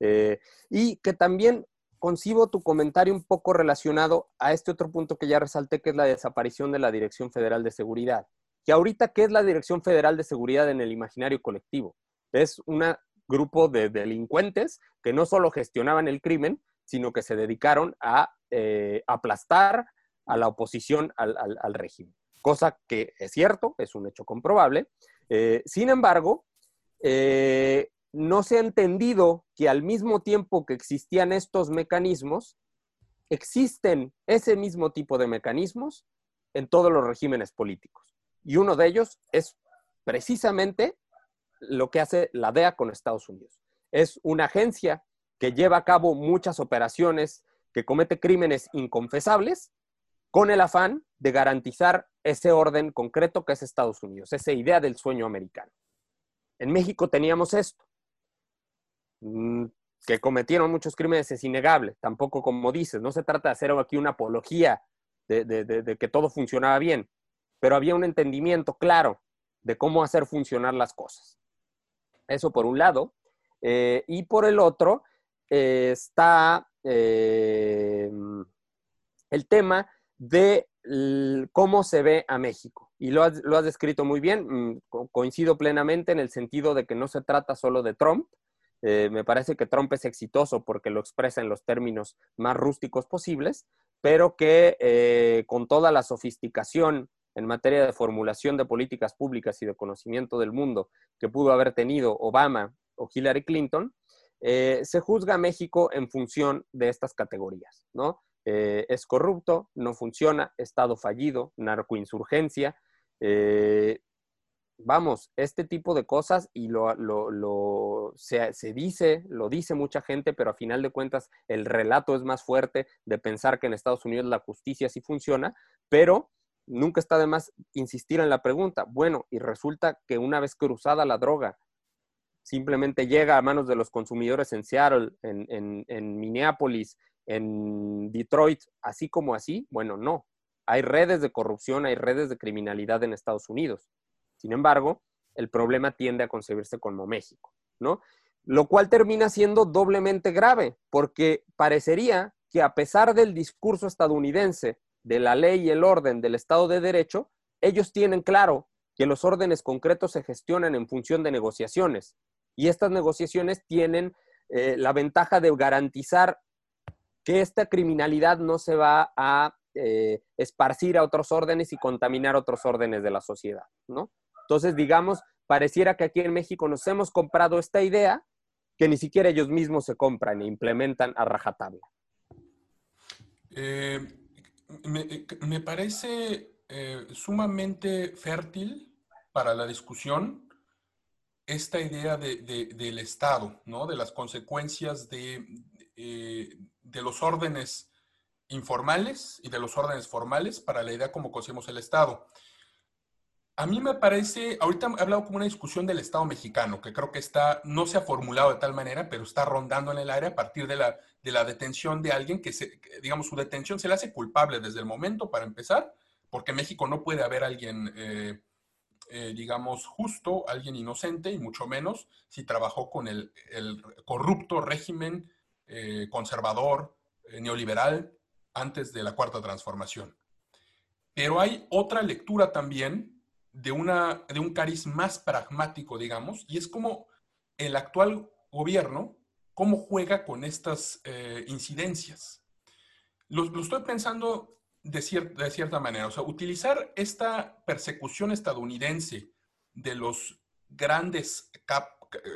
Eh, y que también concibo tu comentario un poco relacionado a este otro punto que ya resalté, que es la desaparición de la Dirección Federal de Seguridad. Que ahorita, ¿qué es la Dirección Federal de Seguridad en el imaginario colectivo? Es un grupo de delincuentes que no solo gestionaban el crimen, sino que se dedicaron a eh, aplastar a la oposición al, al régimen. Cosa que es cierto, es un hecho comprobable, eh, sin embargo, eh, no se ha entendido que al mismo tiempo que existían estos mecanismos, existen ese mismo tipo de mecanismos en todos los regímenes políticos. Y uno de ellos es precisamente lo que hace la DEA con Estados Unidos. Es una agencia que lleva a cabo muchas operaciones, que comete crímenes inconfesables, con el afán de garantizar ese orden concreto que es Estados Unidos, esa idea del sueño americano. En México teníamos esto, mm, que cometieron muchos crímenes, es innegable, tampoco como dices, no se trata de hacer aquí una apología de, que todo funcionaba bien, pero había un entendimiento claro de cómo hacer funcionar las cosas. Eso por un lado. Eh, y por el otro eh, está eh, el tema de cómo se ve a México. Y lo has, descrito muy bien, mm, coincido plenamente en el sentido de que no se trata solo de Trump. Eh, me parece que Trump es exitoso porque lo expresa en los términos más rústicos posibles, pero que eh, con toda la sofisticación en materia de formulación de políticas públicas y de conocimiento del mundo que pudo haber tenido Obama o Hillary Clinton, eh, se juzga a México en función de estas categorías, ¿no? Eh, es corrupto, no funciona, Estado fallido, narcoinsurgencia. Eh, vamos, este tipo de cosas y lo, se, dice, lo dice mucha gente, pero a final de cuentas el relato es más fuerte de pensar que en Estados Unidos la justicia sí funciona, pero nunca está de más insistir en la pregunta. Bueno, y resulta que una vez cruzada la droga, simplemente llega a manos de los consumidores en Seattle, en, en, en Minneapolis, en Detroit, así como así, bueno, no. Hay redes de corrupción, hay redes de criminalidad en Estados Unidos. Sin embargo, el problema tiende a concebirse como México, ¿no? Lo cual termina siendo doblemente grave, porque parecería que a pesar del discurso estadounidense de la ley y el orden del Estado de Derecho, ellos tienen claro que los órdenes concretos se gestionan en función de negociaciones. Y estas negociaciones tienen eh, la ventaja de garantizar que esta criminalidad no se va a eh, esparcir a otros órdenes y contaminar otros órdenes de la sociedad, ¿no? Entonces, digamos, pareciera que aquí en México nos hemos comprado esta idea que ni siquiera ellos mismos se compran e implementan a rajatabla. Eh, me, parece eh, sumamente fértil para la discusión esta idea del Estado, ¿no? de las consecuencias de, de los órdenes informales y de los órdenes formales para la idea como conocemos el Estado. A mí me parece, ahorita he hablado como una discusión del Estado mexicano, que creo que está, no se ha formulado de tal manera, pero está rondando en el aire a partir de la, de la detención de alguien que, se, digamos, su detención se le hace culpable desde el momento para empezar, porque en México no puede haber alguien, eh, eh, digamos, justo, alguien inocente, y mucho menos si trabajó con el, corrupto régimen eh, conservador, neoliberal, antes de la cuarta transformación. Pero hay otra lectura también de, una, de un cariz más pragmático, digamos, y es como el actual gobierno, cómo juega con estas eh, incidencias. Lo, estoy pensando de, de cierta manera, o sea, utilizar esta persecución estadounidense de los grandes, cap,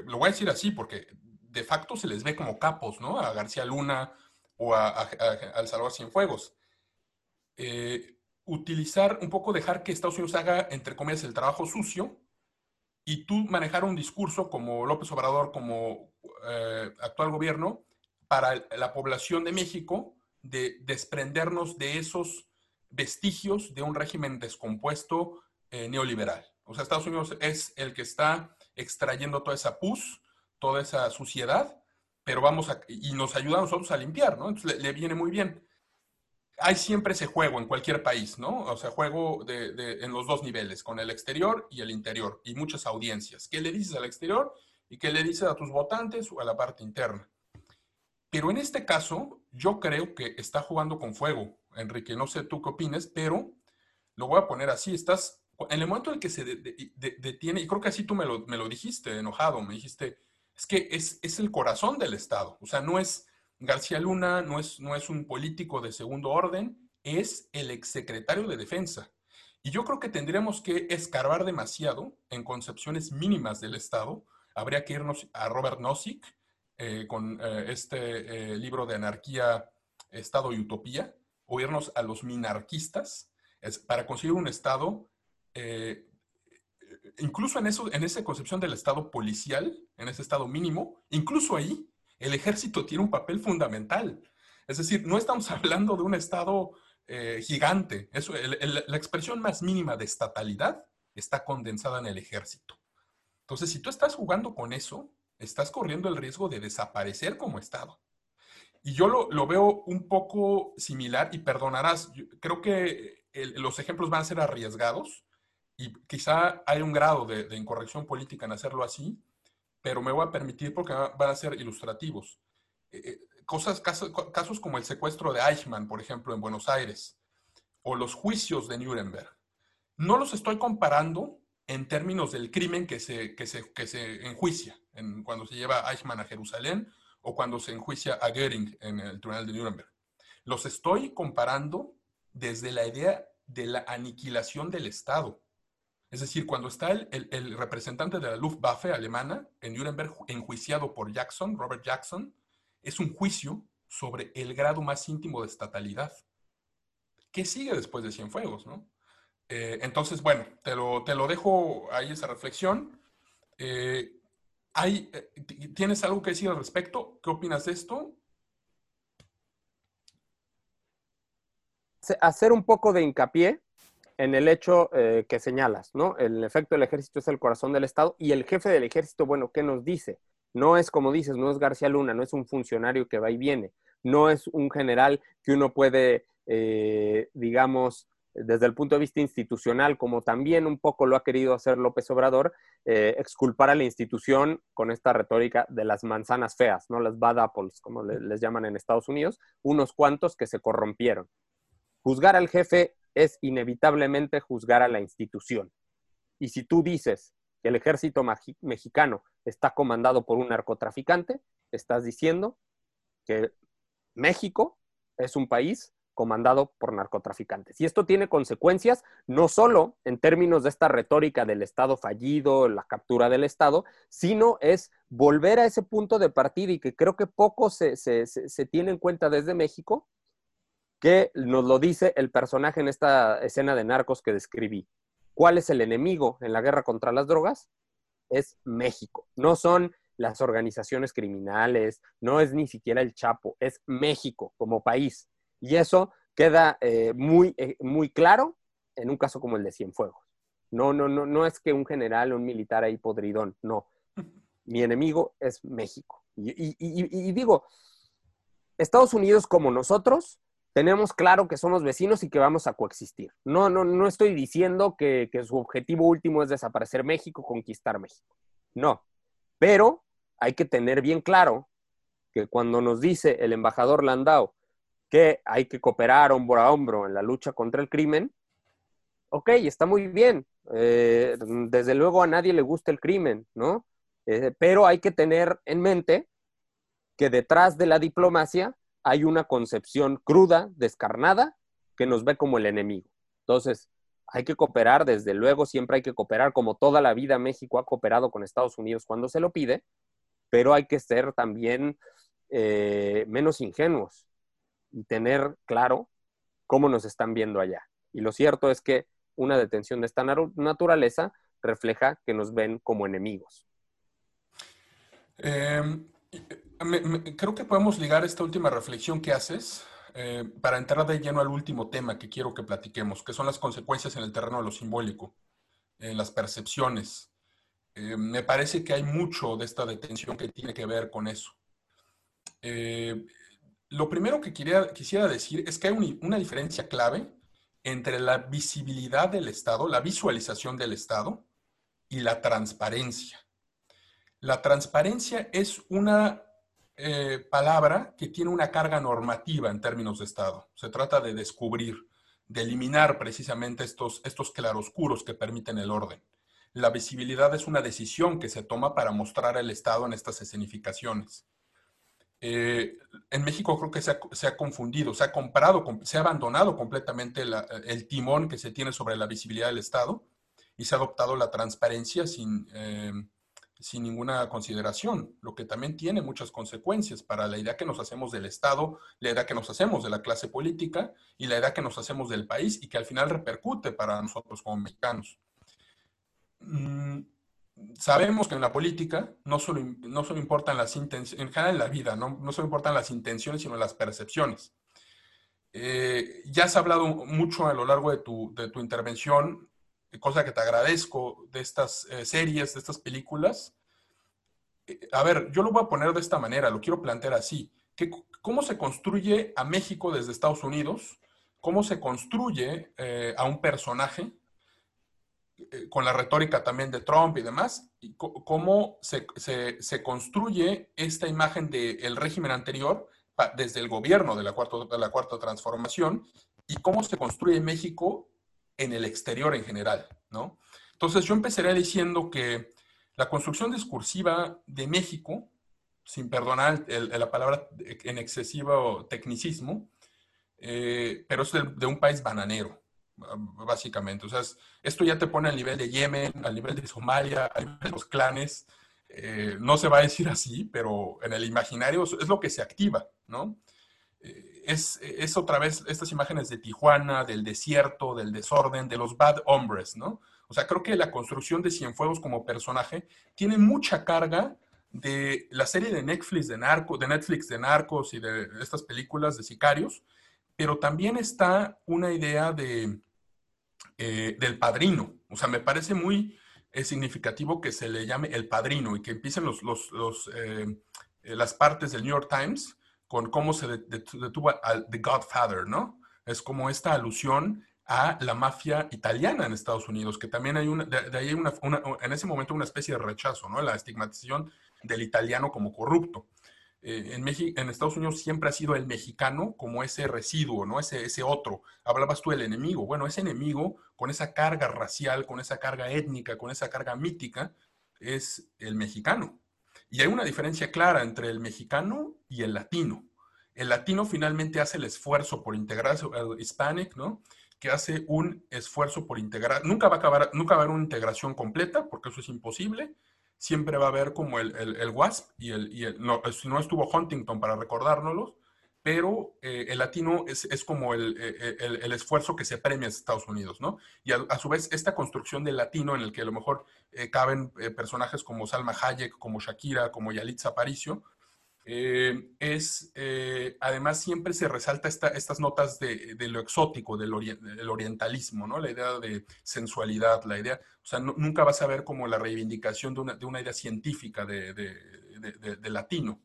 lo voy a decir así porque de facto se les ve como capos, ¿no? A García Luna o a, a, a, Salvador Cienfuegos. Eh, utilizar un poco, dejar que Estados Unidos haga, entre comillas, el trabajo sucio y tú manejar un discurso como López Obrador, como eh, actual gobierno, para la población de México, de desprendernos de esos vestigios de un régimen descompuesto eh, neoliberal. O sea, Estados Unidos es el que está extrayendo toda esa pus, toda esa suciedad, pero vamos a, y nos ayuda a nosotros a limpiar, ¿no? Entonces le viene muy bien hay siempre ese juego en cualquier país, ¿no? O sea, juego en los dos niveles, con el exterior y el interior, y muchas audiencias. ¿Qué le dices al exterior y qué le dices a tus votantes o a la parte interna? Pero en este caso, yo creo que está jugando con fuego, Enrique. No sé tú qué opines, pero lo voy a poner así. Estás, en el momento en el que se detiene, y creo que así tú me lo, me lo dijiste, enojado, me dijiste, es que es, es el corazón del Estado. O sea, no es García Luna no es, no es un político de segundo orden, es el exsecretario de Defensa. Y yo creo que tendríamos que escarbar demasiado en concepciones mínimas del Estado. Habría que irnos a Robert Nozick eh, con eh, este eh, libro de anarquía, Estado y Utopía, o irnos a los minarquistas para conseguir un Estado, incluso en, eso, en esa concepción del Estado policial, en ese Estado mínimo, incluso ahí el ejército tiene un papel fundamental. Es decir, no estamos hablando de un Estado eh, gigante. Eso, la expresión más mínima de estatalidad está condensada en el ejército. Entonces, si tú estás jugando con eso, estás corriendo el riesgo de desaparecer como Estado. Y yo lo, veo un poco similar, y perdonarás, creo que los ejemplos van a ser arriesgados y quizá hay un grado de, incorrección política en hacerlo así, pero me voy a permitir porque van a ser ilustrativos. Eh, eh, cosas, casos, casos como el secuestro de Eichmann, por ejemplo, en Buenos Aires, o los juicios de Nuremberg. No los estoy comparando en términos del crimen que se, que se, que se enjuicia en, cuando se lleva Eichmann a Jerusalén o cuando se enjuicia a Göring en el Tribunal de Nuremberg. Los estoy comparando desde la idea de la aniquilación del Estado. Es decir, cuando está el, representante de la Luftwaffe alemana en Nuremberg enjuiciado por Jackson, Robert Jackson, es un juicio sobre el grado más íntimo de estatalidad. ¿Qué sigue después de Cienfuegos? ¿no? Eh, entonces, bueno, te lo, te lo dejo ahí esa reflexión. Eh, hay, eh, ¿Tienes algo que decir al respecto? ¿Qué opinas de esto? Hacer un poco de hincapié en el hecho eh, que señalas, ¿no? El efecto del ejército es el corazón del Estado y el jefe del ejército, bueno, ¿qué nos dice? No es como dices, no es García Luna, no es un funcionario que va y viene, no es un general que uno puede, eh, digamos, desde el punto de vista institucional, como también un poco lo ha querido hacer López Obrador, eh, exculpar a la institución con esta retórica de las manzanas feas, ¿no? Las bad apples, como les llaman en Estados Unidos, unos cuantos que se corrompieron. Juzgar al jefe es inevitablemente juzgar a la institución. Y si tú dices que el ejército mexicano está comandado por un narcotraficante, estás diciendo que México es un país comandado por narcotraficantes. Y esto tiene consecuencias no solo en términos de esta retórica del Estado fallido, la captura del Estado, sino es volver a ese punto de partida y que creo que poco se, se tiene en cuenta desde México, que nos lo dice el personaje en esta escena de narcos que describí. ¿Cuál es el enemigo en la guerra contra las drogas? Es México. No son las organizaciones criminales, no es ni siquiera el Chapo, es México como país. Y eso queda eh, muy, eh, muy claro en un caso como el de Cienfuegos. No, no, no, no es que un general o un militar ahí podridón, no. Mi enemigo es México. Y, digo, Estados Unidos como nosotros, tenemos claro que somos vecinos y que vamos a coexistir. No, no, no estoy diciendo que, su objetivo último es desaparecer México, conquistar México. No. Pero hay que tener bien claro que cuando nos dice el embajador Landau que hay que cooperar hombro a hombro en la lucha contra el crimen, ok, está muy bien. Eh, desde luego a nadie le gusta el crimen, ¿no? Eh, pero hay que tener en mente que detrás de la diplomacia hay una concepción cruda, descarnada, que nos ve como el enemigo. Entonces, hay que cooperar, desde luego, siempre hay que cooperar, como toda la vida México ha cooperado con Estados Unidos cuando se lo pide, pero hay que ser también eh, menos ingenuos y tener claro cómo nos están viendo allá. Y lo cierto es que una detención de esta naturaleza refleja que nos ven como enemigos. Em, creo que podemos ligar esta última reflexión que haces eh, para entrar de lleno al último tema que quiero que platiquemos, que son las consecuencias en el terreno de lo simbólico, en las percepciones. Eh, me parece que hay mucho de esta detención que tiene que ver con eso. Eh, lo primero que quería, quisiera decir es que hay una diferencia clave entre la visibilidad del Estado, la visualización del Estado y la transparencia. La transparencia es una eh, palabra que tiene una carga normativa en términos de Estado. Se trata de descubrir, de eliminar precisamente estos, estos claroscuros que permiten el orden. La visibilidad es una decisión que se toma para mostrar el Estado en estas escenificaciones. Eh, en México creo que se ha, confundido, se ha comprado, se ha abandonado completamente el timón que se tiene sobre la visibilidad del Estado y se ha adoptado la transparencia sin, eh, sin ninguna consideración, lo que también tiene muchas consecuencias para la idea que nos hacemos del Estado, la idea que nos hacemos de la clase política y la idea que nos hacemos del país y que al final repercute para nosotros como mexicanos. Mm, sabemos que en la política no solo, no solo importan las intenciones, en general en la vida, no, no solo importan las intenciones, sino las percepciones. Eh, ya has hablado mucho a lo largo de tu, de tu, intervención, cosa que te agradezco, de estas eh, series, de estas películas. Eh, a ver, yo lo voy a poner de esta manera, lo quiero plantear así. Que, ¿Cómo se construye a México desde Estados Unidos? ¿Cómo se construye a un personaje eh, con la retórica también de Trump y demás, y cómo se, se, construye esta imagen del régimen anterior desde el gobierno de la, cuarta, de la cuarta transformación y cómo se construye México en el exterior en general, ¿no? Entonces yo empezaría diciendo que la construcción discursiva de México, sin perdonar la palabra en excesivo tecnicismo, eh, pero es de un país bananero, básicamente. O sea, esto ya te pone al nivel de Yemen, al nivel de Somalia, al los clanes. Eh, no se va a decir así, pero en el imaginario es lo que se activa, ¿no? Eh, es, es, otra vez estas imágenes de Tijuana, del desierto, del desorden, de los bad hombres, ¿no? O sea, creo que la construcción de Cienfuegos como personaje tiene mucha carga de la serie de Netflix de, Narco, de Netflix de Narcos y de estas películas de sicarios, pero también está una idea de, eh, del padrino. O sea, me parece muy eh, significativo que se le llame el padrino y que empiecen los, los, eh, las partes del New York Times con cómo se detuvo al The Godfather, ¿no? Es como esta alusión a la mafia italiana en Estados Unidos, que también hay una, de, ahí una, en ese momento una especie de rechazo, ¿no? La estigmatización del italiano como corrupto. Eh, en, en Estados Unidos siempre ha sido el mexicano como ese residuo, ¿no? Ese, ese otro. Hablabas tú del enemigo. Bueno, ese enemigo con esa carga racial, con esa carga étnica, con esa carga mítica, es el mexicano. Y hay una diferencia clara entre el mexicano y el latino. El latino finalmente hace el esfuerzo por integrarse, el hispanic, ¿no? Que hace un esfuerzo por integrar. Nunca va a acabar, nunca va a haber una integración completa, porque eso es imposible, siempre va a haber como el, el, WASP y el, y el no, no estuvo Huntington para recordárnoslo, pero eh, el latino es, como el, esfuerzo que se premia en Estados Unidos, ¿no? Y a, su vez, esta construcción del latino en el que a lo mejor eh, caben eh, personajes como Salma Hayek, como Shakira, como Yalitza Aparicio, es, además siempre se resalta estas notas de, lo exótico, del, orientalismo, ¿no? La idea de sensualidad, la idea, o sea, nunca vas a ver como la reivindicación de una, de una idea científica de latino.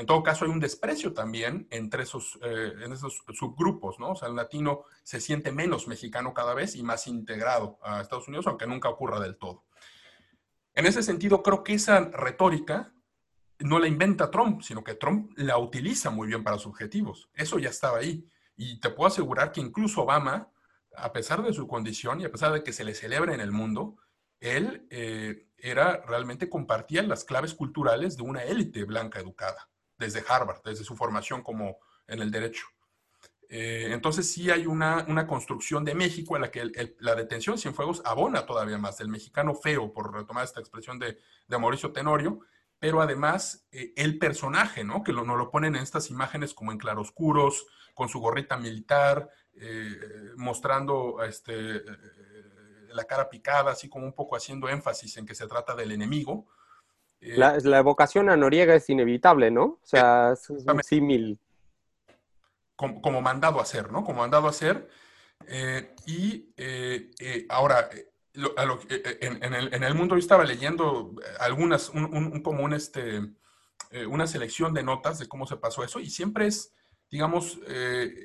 En todo caso, hay un desprecio también entre esos, eh, en esos subgrupos, ¿no? O sea, el latino se siente menos mexicano cada vez y más integrado a Estados Unidos, aunque nunca ocurra del todo. En ese sentido, creo que esa retórica no la inventa Trump, sino que Trump la utiliza muy bien para sus objetivos. Eso ya estaba ahí. Y te puedo asegurar que incluso Obama, a pesar de su condición y a pesar de que se le celebra en el mundo, él eh, era realmente compartía las claves culturales de una élite blanca educada desde Harvard, desde su formación como en el derecho. Eh, entonces sí hay una, una, construcción de México en la que la detención sin fuegos abona todavía más del mexicano feo, por retomar esta expresión de, de Mauricio Tenorio, pero además eh, el personaje, ¿no? Que lo, nos lo ponen en estas imágenes como en claroscuros, con su gorrita militar, eh, mostrando este, la cara picada, así como un poco haciendo énfasis en que se trata del enemigo. Eh, la, evocación a Noriega es inevitable, ¿no? O sea, es un símil. Como, mandado a hacer, ¿no? Como mandado a hacer. Eh, y eh, ahora, en, el, mundo yo estaba leyendo algunas, un, un, este, una selección de notas de cómo se pasó eso y siempre es, digamos,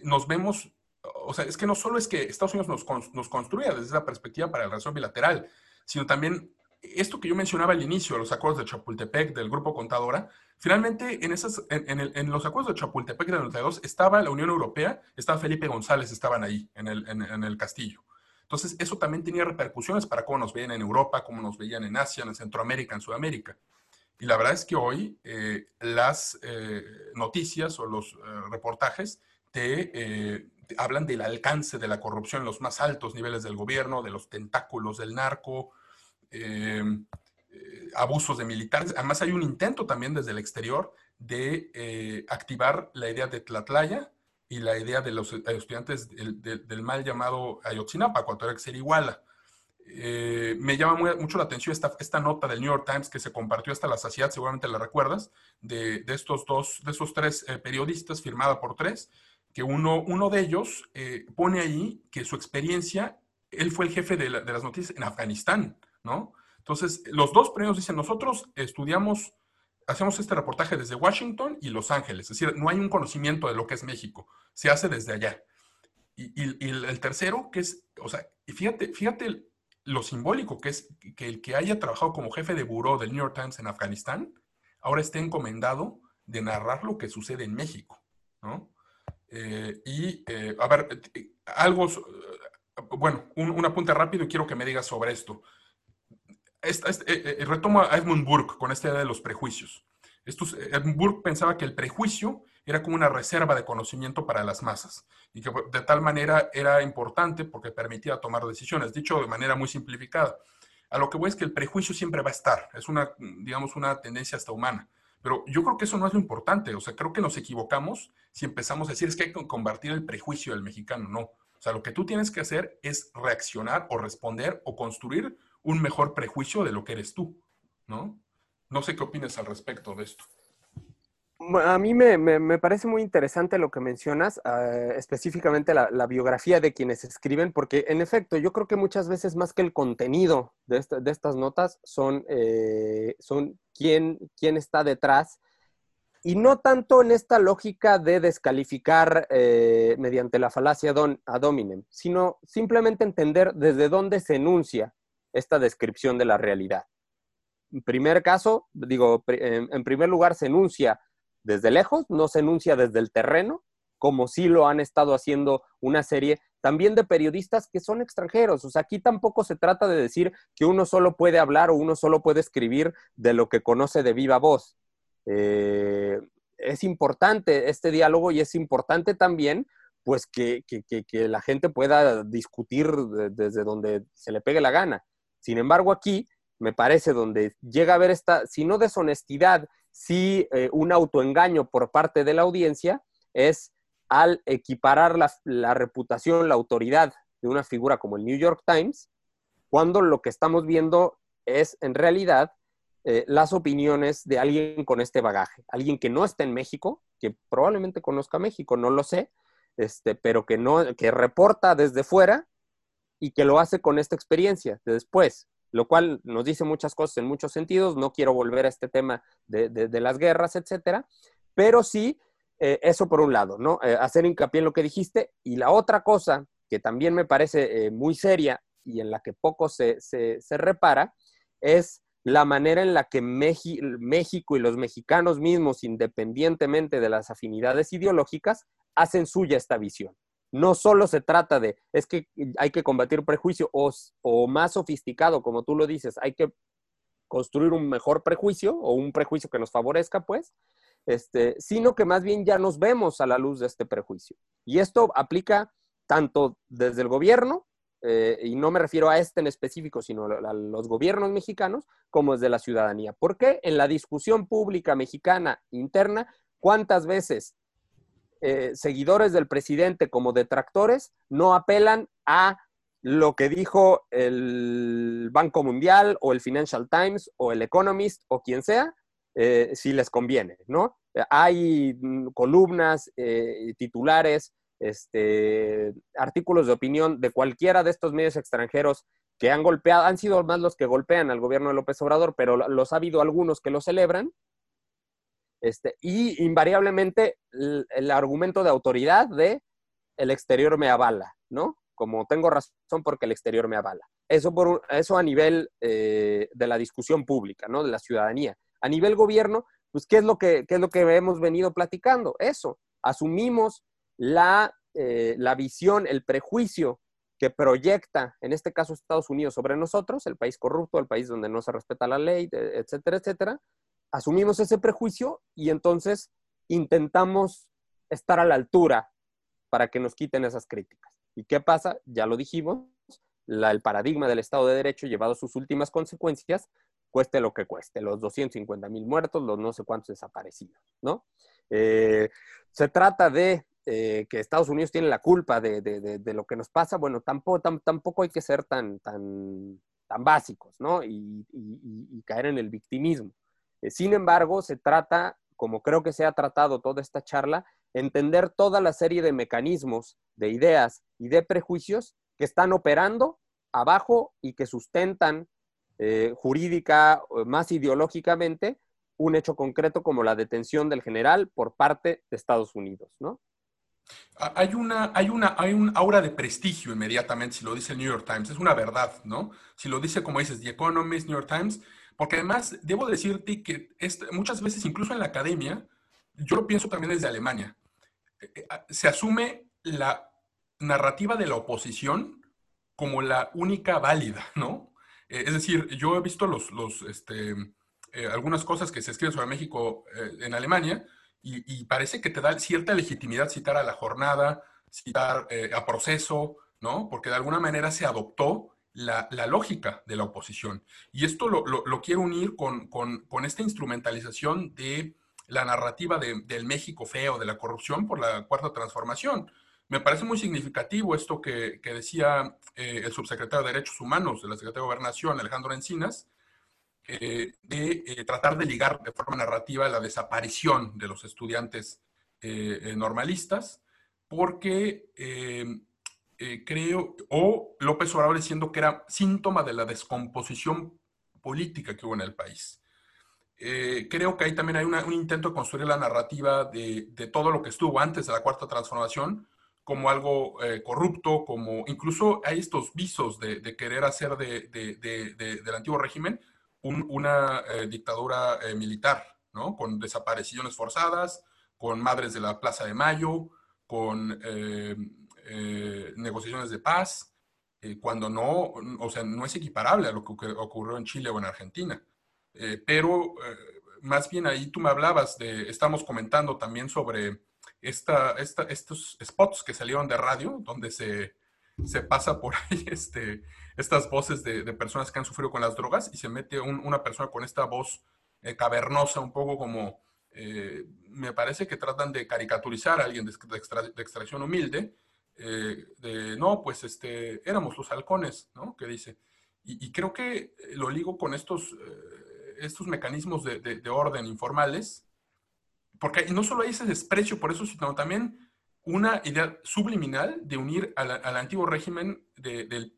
nos vemos, o sea, es que no solo es que Estados Unidos nos, nos construya desde la perspectiva para la relación bilateral, sino también esto que yo mencionaba al inicio, los acuerdos de Chapultepec del Grupo Contadora, finalmente en, esas, en, los acuerdos de Chapultepec del 92 estaba la Unión Europea, estaba Felipe González, estaban ahí en el, castillo. Entonces, eso también tenía repercusiones para cómo nos veían en Europa, cómo nos veían en Asia, en Centroamérica, en Sudamérica. Y la verdad es que hoy eh, las eh, noticias o los eh, reportajes te, hablan del alcance de la corrupción en los más altos niveles del gobierno, de los tentáculos del narco, eh, abusos de militares. Además, hay un intento también desde el exterior de eh, activar la idea de Tlatlaya y la idea de los estudiantes del, mal llamado Ayotzinapa, Ecuatorial Iguala. Eh, me llama mucho la atención esta, esta, nota del New York Times que se compartió hasta la saciedad, seguramente la recuerdas, de, estos dos, de esos tres periodistas, firmada por tres, que uno, uno de ellos pone ahí que su experiencia, él fue el jefe de, de las noticias en Afganistán, Entonces, los dos premios dicen, nosotros estudiamos, hacemos este reportaje desde Washington y Los Ángeles, es decir, no hay un conocimiento de lo que es México, se hace desde allá. Y, el tercero, que es, o sea, fíjate, fíjate lo simbólico que es que el que haya trabajado como jefe de buró del New York Times en Afganistán, ahora esté encomendado de narrar lo que sucede en México. Eh, y, eh, a ver, eh, algo, bueno, un, un apunte rápido y quiero que me digas sobre esto. Este, este, retomo a Edmund Burke con esta idea de los prejuicios. Estos, Edmund Burke pensaba que el prejuicio era como una reserva de conocimiento para las masas y que de tal manera era importante porque permitía tomar decisiones, dicho de manera muy simplificada. A lo que voy es que el prejuicio siempre va a estar, es una, digamos, una tendencia hasta humana. Pero yo creo que eso no es lo importante, o sea, creo que nos equivocamos si empezamos a decir es que hay que combatir el prejuicio del mexicano, no. O sea, lo que tú tienes que hacer es reaccionar o responder o construir un mejor prejuicio de lo que eres tú, ¿no? No sé qué opinas al respecto de esto. A mí me, parece muy interesante lo que mencionas, ah, específicamente la, biografía de quienes escriben, porque en efecto yo creo que muchas veces más que el contenido de, estas notas son, eh, son quién, quién, está detrás y no tanto en esta lógica de descalificar eh, mediante la falacia don, a dominem, sino simplemente entender desde dónde se enuncia esta descripción de la realidad. En primer caso, digo, en primer lugar se enuncia desde lejos, no se enuncia desde el terreno, como sí lo han estado haciendo una serie también de periodistas que son extranjeros. O sea, aquí tampoco se trata de decir que uno solo puede hablar o uno solo puede escribir de lo que conoce de viva voz. Eh, es importante este diálogo y es importante también pues que, la gente pueda discutir desde donde se le pegue la gana. Sin embargo, aquí me parece donde llega a haber esta, si no deshonestidad, si eh, un autoengaño por parte de la audiencia, es al equiparar la, reputación, la autoridad de una figura como el New York Times, cuando lo que estamos viendo es en realidad eh, las opiniones de alguien con este bagaje, alguien que no está en México, que probablemente conozca México, no lo sé, este, pero que no, que reporta desde fuera y que lo hace con esta experiencia de después, lo cual nos dice muchas cosas en muchos sentidos. No quiero volver a este tema de, las guerras, etcétera, pero sí, eh, eso por un lado, ¿no? Eh, hacer hincapié en lo que dijiste. Y la otra cosa que también me parece muy seria y en la que poco se, se repara es la manera en la que México y los mexicanos mismos, independientemente de las afinidades ideológicas, hacen suya esta visión. No solo se trata de, es que hay que combatir prejuicio o, más sofisticado, como tú lo dices, hay que construir un mejor prejuicio o un prejuicio que nos favorezca, pues, este, sino que más bien ya nos vemos a la luz de este prejuicio. Y esto aplica tanto desde el gobierno eh, y no me refiero a este en específico, sino a los gobiernos mexicanos, como es de la ciudadanía. ¿Por qué en la discusión pública mexicana interna, cuántas veces eh, seguidores del presidente como detractores no apelan a lo que dijo el Banco Mundial o el Financial Times o el Economist o quien sea, eh, si les conviene, ¿no? Hay mm, columnas, titulares, este, artículos de opinión de cualquiera de estos medios extranjeros que han golpeado, han sido más los que golpean al gobierno de López Obrador, pero los ha habido algunos que lo celebran. Este, y invariablemente el, argumento de autoridad de el exterior me avala, ¿no? Como tengo razón porque el exterior me avala. Eso, por, eso a nivel eh, de la discusión pública, ¿no? De la ciudadanía. A nivel gobierno, pues, ¿qué es, lo que, ¿qué es lo que hemos venido platicando? Eso. Asumimos eh, la, visión, el prejuicio que proyecta, en este caso Estados Unidos, sobre nosotros, el país corrupto, el país donde no se respeta la ley, etcétera, etcétera, asumimos ese prejuicio y entonces intentamos estar a la altura para que nos quiten esas críticas. ¿Y qué pasa? Ya lo dijimos, el paradigma del Estado de Derecho llevado sus últimas consecuencias, cueste lo que cueste, los 250 mil muertos, los no sé cuántos desaparecidos, ¿no? Eh, se trata de eh, que Estados Unidos tiene la culpa de, lo que nos pasa, bueno, tampoco, tampoco hay que ser tan, tan, tan básicos, ¿no? Y, caer en el victimismo. Eh, sin embargo, se trata, como creo que se ha tratado toda esta charla, entender toda la serie de mecanismos, de ideas y de prejuicios que están operando abajo y que sustentan eh, jurídica, más ideológicamente, un hecho concreto como la detención del general por parte de Estados Unidos, ¿no? Hay una, hay, una, hay un aura de prestigio inmediatamente si lo dice el New York Times, es una verdad, ¿no? Si lo dice, como dices, The Economist, New York Times, porque además debo decirte que muchas veces, incluso en la academia, yo lo pienso también desde Alemania, eh, eh, se asume la narrativa de la oposición como la única válida, ¿no? Eh, es decir, yo he visto los, los, este, algunas cosas que se escriben sobre México en Alemania, y, parece que te da cierta legitimidad citar a la jornada, citar eh, a proceso, ¿no? Porque de alguna manera se adoptó la, lógica de la oposición. Y esto lo, quiero unir con, esta instrumentalización de la narrativa del México feo, de la corrupción por la cuarta transformación. Me parece muy significativo esto que, decía eh, el subsecretario de Derechos Humanos de la Secretaría de Gobernación, Alejandro Encinas, eh, de eh, tratar de ligar de forma narrativa la desaparición de los estudiantes normalistas, porque creo, o López Obrador diciendo que era síntoma de la descomposición política que hubo en el país. creo que ahí también hay un intento de construir la narrativa de, todo lo que estuvo antes de la cuarta transformación como algo corrupto, como incluso hay estos visos de, querer hacer del antiguo régimen una eh, dictadura eh, militar, ¿no? Con desapariciones forzadas, con madres de la Plaza de Mayo, con eh, negociaciones de paz, cuando no, o sea, no es equiparable a lo que ocurrió en Chile o en Argentina. pero más bien ahí tú me hablabas de, estamos comentando también sobre esta, esta, estos spots que salieron de radio, donde se, se pasa por ahí este, estas voces de, personas que han sufrido con las drogas y se mete una persona con esta voz eh, cavernosa, un poco como eh, me parece que tratan de caricaturizar a alguien de, extracción humilde, eh, de, no, pues este, éramos los halcones, ¿no? Que dice. Y, creo que lo ligo con estos, estos mecanismos de, de, orden informales, porque no solo hay ese desprecio por eso, sino también una idea subliminal de unir al, antiguo régimen del,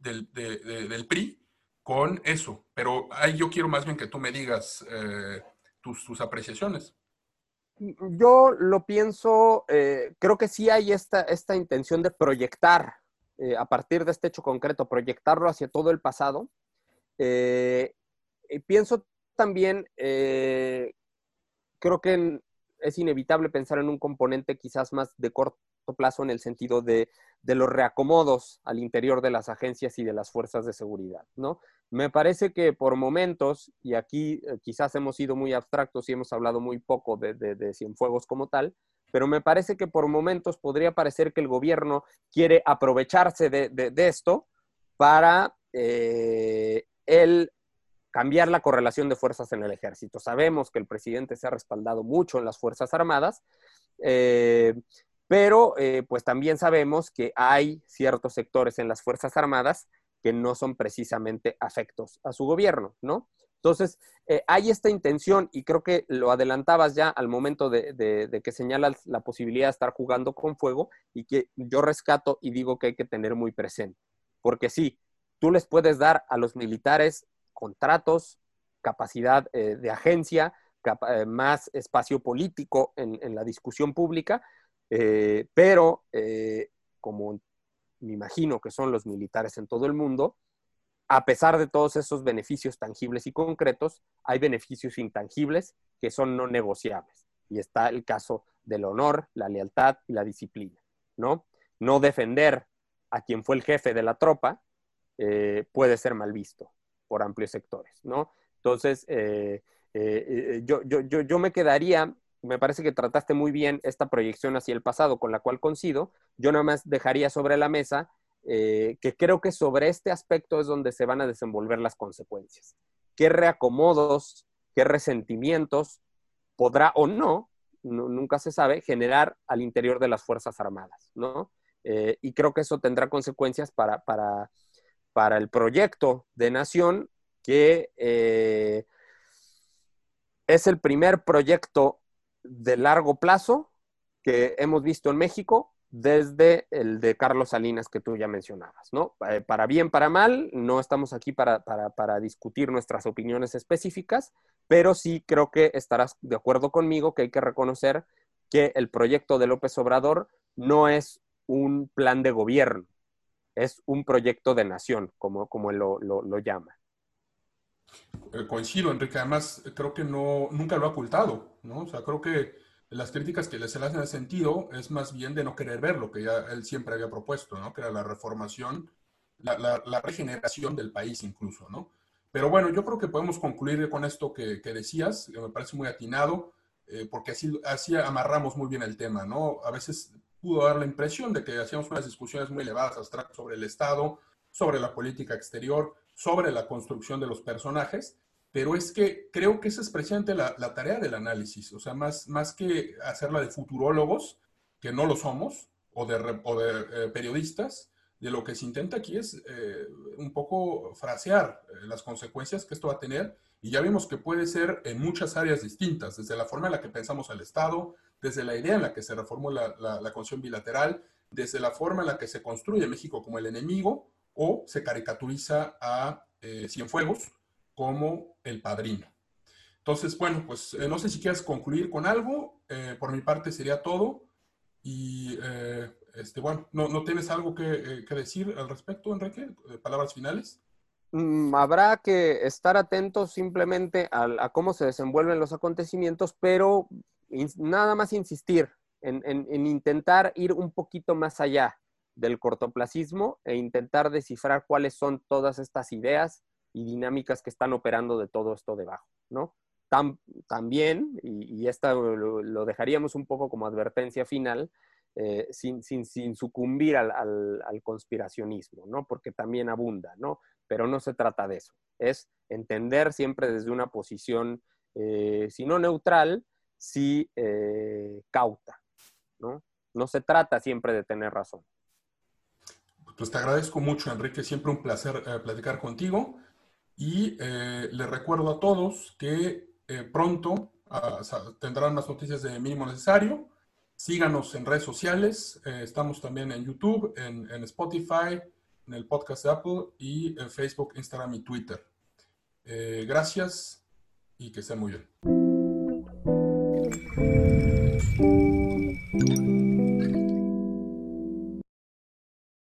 PRI con eso. Pero ahí yo quiero más bien que tú me digas eh, tus, tus, apreciaciones. Yo lo pienso, eh, creo que sí hay esta, esta intención de proyectar, eh, a partir de este hecho concreto, proyectarlo hacia todo el pasado. y pienso también, creo que es inevitable pensar en un componente quizás más de corto plazo en el sentido de, los reacomodos al interior de las agencias y de las fuerzas de seguridad, ¿no? Me parece que por momentos, y aquí eh, quizás hemos sido muy abstractos y hemos hablado muy poco de, de, Cienfuegos como tal, pero me parece que por momentos podría parecer que el gobierno quiere aprovecharse de, esto para eh, el cambiar la correlación de fuerzas en el ejército. Sabemos que el presidente se ha respaldado mucho en las Fuerzas Armadas, eh, pero pues también sabemos que hay ciertos sectores en las Fuerzas Armadas que no son precisamente afectos a su gobierno, ¿no? Entonces, eh, hay esta intención y creo que lo adelantabas ya al momento de, que señalas la posibilidad de estar jugando con fuego y que yo rescato y digo que hay que tener muy presente. Porque sí, tú les puedes dar a los militares contratos, capacidad eh, de agencia, más espacio político en la discusión pública, eh, pero, eh, como me imagino que son los militares en todo el mundo, a pesar de todos esos beneficios tangibles y concretos, hay beneficios intangibles que son no negociables. Y está el caso del honor, la lealtad y la disciplina, ¿no? No defender a quien fue el jefe de la tropa eh, puede ser mal visto por amplios sectores, ¿no? Entonces, yo, yo, yo, yo me quedaría me parece que trataste muy bien esta proyección hacia el pasado, con la cual coincido. Yo nada más dejaría sobre la mesa eh, que creo que sobre este aspecto es donde se van a desenvolver las consecuencias. ¿Qué reacomodos, qué resentimientos podrá o no, nunca se sabe, generar al interior de las Fuerzas Armadas, ¿no? Eh, y creo que eso tendrá consecuencias para, para, para el proyecto de nación que eh, es el primer proyecto de largo plazo que hemos visto en México desde el de Carlos Salinas que tú ya mencionabas, ¿no? Eh, para bien, para mal, no estamos aquí para, discutir nuestras opiniones específicas, pero sí creo que estarás de acuerdo conmigo que hay que reconocer que el proyecto de López Obrador no es un plan de gobierno, es un proyecto de nación, como, como él lo llama. Coincido, Enrique. Además, creo que no, nunca lo ha ocultado, ¿no? O sea, creo que las críticas que se le hacen en sentido es más bien de no querer ver lo que ya él siempre había propuesto, ¿no? Que era la reformación, la, la, regeneración del país incluso, ¿no? Pero bueno, yo creo que podemos concluir con esto que, que decías, que me parece muy atinado, eh, porque así, así amarramos muy bien el tema, ¿no? A veces pudo dar la impresión de que hacíamos unas discusiones muy elevadas, abstractas sobre el Estado, sobre la política exterior, sobre la construcción de los personajes, pero es que creo que esa es precisamente la, tarea del análisis, o sea, más, más que hacerla de futurólogos, que no lo somos, o de, de eh, periodistas, de lo que se intenta aquí es eh, un poco frasear eh, las consecuencias que esto va a tener, y ya vimos que puede ser en muchas áreas distintas, desde la forma en la que pensamos al Estado, desde la idea en la que se reformó la, la, la bilateral, desde la forma en la que se construye México como el enemigo, o se caricaturiza a eh, Cienfuegos como el padrino. Entonces, bueno, pues eh, no sé si quieres concluir con algo. Eh, por mi parte sería todo. Y, este, bueno, ¿no, ¿no tienes algo que, que, decir al respecto, Enrique? ¿Palabras finales? Mm, habrá que estar atentos simplemente a, cómo se desenvuelven los acontecimientos, pero nada más insistir en, en intentar ir un poquito más allá del cortoplacismo e intentar descifrar cuáles son todas estas ideas y dinámicas que están operando de todo esto debajo, ¿no? también, y, y esta lo, dejaríamos un poco como advertencia final, eh, sin, sucumbir al, conspiracionismo, ¿no? Porque también abunda, ¿no? Pero no se trata de eso. Es entender siempre desde una posición, eh, si no neutral, sí eh, cauta, ¿no? No se trata siempre de tener razón. Pues te agradezco mucho, Enrique. Siempre un placer eh, platicar contigo. Y eh, les recuerdo a todos que eh, pronto ah, tendrán más noticias de mínimo necesario. Síganos en redes sociales. Eh, estamos también en YouTube, en, en, Spotify, en el podcast de Apple y en Facebook, Instagram y Twitter. gracias y que estén muy bien.